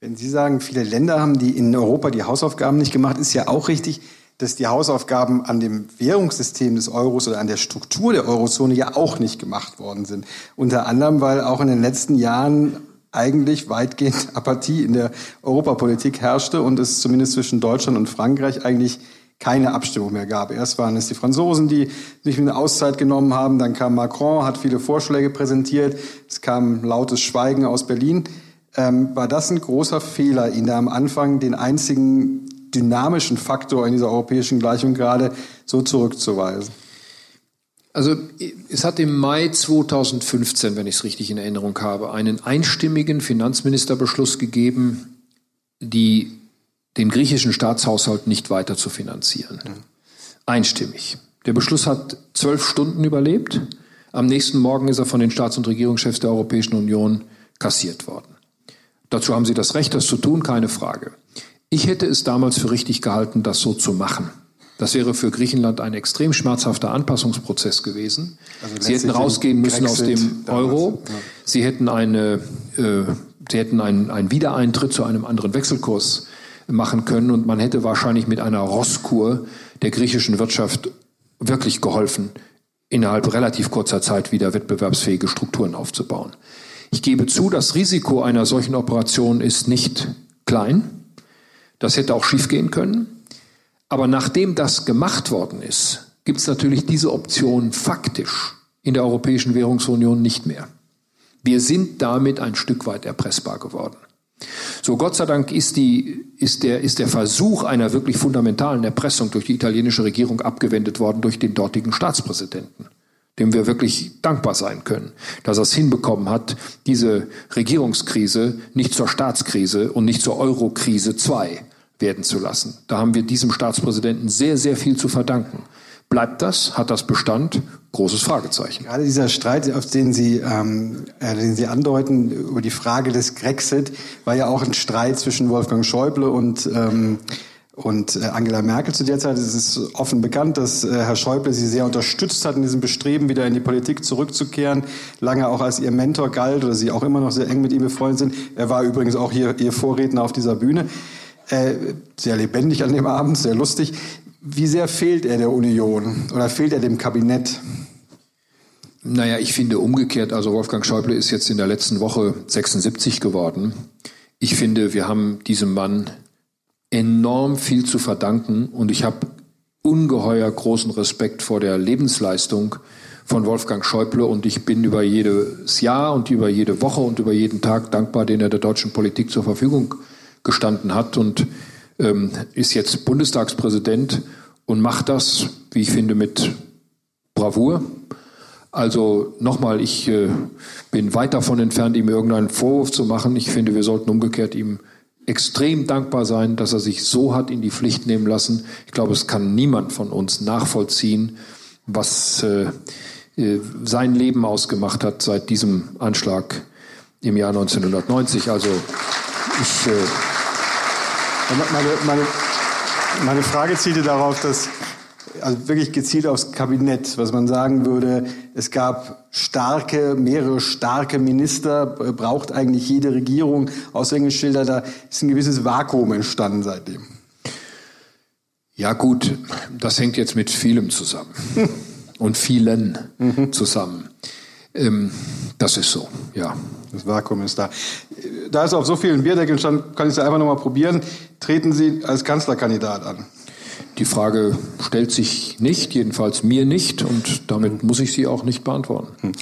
Wenn Sie sagen, viele Länder haben die in Europa die Hausaufgaben nicht gemacht, ist ja auch richtig, dass die Hausaufgaben an dem Währungssystem des Euros oder an der Struktur der Eurozone ja auch nicht gemacht worden sind. Unter anderem, weil auch in den letzten Jahren eigentlich weitgehend Apathie in der Europapolitik herrschte und es zumindest zwischen Deutschland und Frankreich eigentlich keine Abstimmung mehr gab. Erst waren es die Franzosen, die sich eine Auszeit genommen haben, dann kam Macron, hat viele Vorschläge präsentiert, es kam lautes Schweigen aus Berlin. Ähm, war das ein großer Fehler, ihn da am Anfang den einzigen dynamischen Faktor in dieser europäischen Gleichung gerade so zurückzuweisen? Also es hat im Mai 2015, wenn ich es richtig in Erinnerung habe, einen einstimmigen Finanzministerbeschluss gegeben, die, den griechischen Staatshaushalt nicht weiter zu finanzieren. Einstimmig. Der Beschluss hat zwölf Stunden überlebt. Am nächsten Morgen ist er von den Staats- und Regierungschefs der Europäischen Union kassiert worden. Dazu haben sie das Recht, das zu tun, keine Frage. Ich hätte es damals für richtig gehalten, das so zu machen. Das wäre für Griechenland ein extrem schmerzhafter Anpassungsprozess gewesen. Also sie hätten rausgehen müssen Brexit aus dem Euro. Ja. Sie hätten eine, äh, sie hätten einen, einen Wiedereintritt zu einem anderen Wechselkurs machen können und man hätte wahrscheinlich mit einer Rosskur der griechischen Wirtschaft wirklich geholfen, innerhalb relativ kurzer Zeit wieder wettbewerbsfähige Strukturen aufzubauen. Ich gebe zu, das Risiko einer solchen Operation ist nicht klein. Das hätte auch schiefgehen können. Aber nachdem das gemacht worden ist, gibt es natürlich diese Option faktisch in der Europäischen Währungsunion nicht mehr. Wir sind damit ein Stück weit erpressbar geworden. So, Gott sei Dank ist, die, ist, der, ist der Versuch einer wirklich fundamentalen Erpressung durch die italienische Regierung abgewendet worden durch den dortigen Staatspräsidenten. dem wir wirklich dankbar sein können, dass er es hinbekommen hat, diese Regierungskrise nicht zur Staatskrise und nicht zur Eurokrise 2 werden zu lassen. Da haben wir diesem Staatspräsidenten sehr, sehr viel zu verdanken. Bleibt das? Hat das Bestand? Großes Fragezeichen. Gerade dieser Streit, auf den Sie, ähm, äh, den Sie andeuten, über die Frage des Grexit, war ja auch ein Streit zwischen Wolfgang Schäuble und ähm, und äh, Angela Merkel zu der Zeit, es ist offen bekannt, dass äh, Herr Schäuble sie sehr unterstützt hat in diesem Bestreben, wieder in die Politik zurückzukehren, lange auch als ihr Mentor galt oder sie auch immer noch sehr eng mit ihm befreundet sind. Er war übrigens auch hier ihr Vorredner auf dieser Bühne. Äh, sehr lebendig an dem Abend, sehr lustig. Wie sehr fehlt er der Union oder fehlt er dem Kabinett? Naja, ich finde umgekehrt, also Wolfgang Schäuble ist jetzt in der letzten Woche 76 geworden. Ich finde, wir haben diesem Mann enorm viel zu verdanken und ich habe ungeheuer großen Respekt vor der Lebensleistung von Wolfgang Schäuble und ich bin über jedes Jahr und über jede Woche und über jeden Tag dankbar, den er der deutschen Politik zur Verfügung gestanden hat und ähm, ist jetzt Bundestagspräsident und macht das, wie ich finde, mit Bravour. Also nochmal, ich äh, bin weit davon entfernt, ihm irgendeinen Vorwurf zu machen. Ich finde, wir sollten umgekehrt ihm extrem dankbar sein, dass er sich so hat in die Pflicht nehmen lassen. Ich glaube, es kann niemand von uns nachvollziehen, was äh, äh sein Leben ausgemacht hat seit diesem Anschlag im Jahr 1990. Also ich. Äh meine, meine, meine Frage zielte darauf, dass also wirklich gezielt aufs Kabinett, was man sagen würde, es gab starke, mehrere starke Minister, braucht eigentlich jede Regierung, Aushängeschilder, da ist ein gewisses Vakuum entstanden seitdem. Ja gut, das hängt jetzt mit vielem zusammen und vielen mhm. zusammen. Ähm, das ist so, ja. Das Vakuum ist da. Da es auf so vielen Bierdeckeln stand, kann ich es einfach nochmal probieren. Treten Sie als Kanzlerkandidat an? Die Frage stellt sich nicht, jedenfalls mir nicht, und damit muss ich sie auch nicht beantworten. Hm.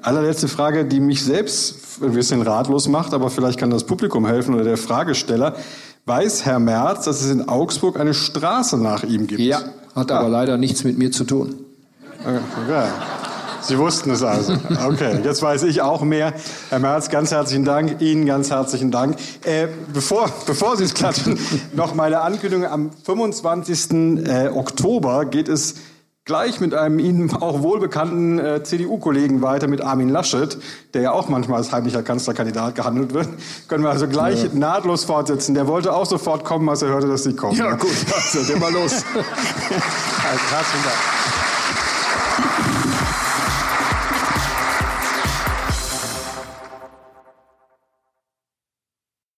Allerletzte Frage, die mich selbst ein bisschen ratlos macht, aber vielleicht kann das Publikum helfen oder der Fragesteller. Weiß Herr Merz, dass es in Augsburg eine Straße nach ihm gibt? Ja, hat aber ah. leider nichts mit mir zu tun. Okay. okay. Sie wussten es also. Okay, jetzt weiß ich auch mehr. Herr Merz, ganz herzlichen Dank. Ihnen ganz herzlichen Dank. Äh, bevor, bevor Sie es klatschen, noch meine Ankündigung. Am 25. Äh, Oktober geht es gleich mit einem Ihnen auch wohlbekannten äh, CDU-Kollegen weiter, mit Armin Laschet, der ja auch manchmal als heimlicher Kanzlerkandidat gehandelt wird. Können wir also gleich ja. nahtlos fortsetzen. Der wollte auch sofort kommen, als er hörte, dass Sie kommen. Ja, gut, also, der mal los. also, herzlichen Dank.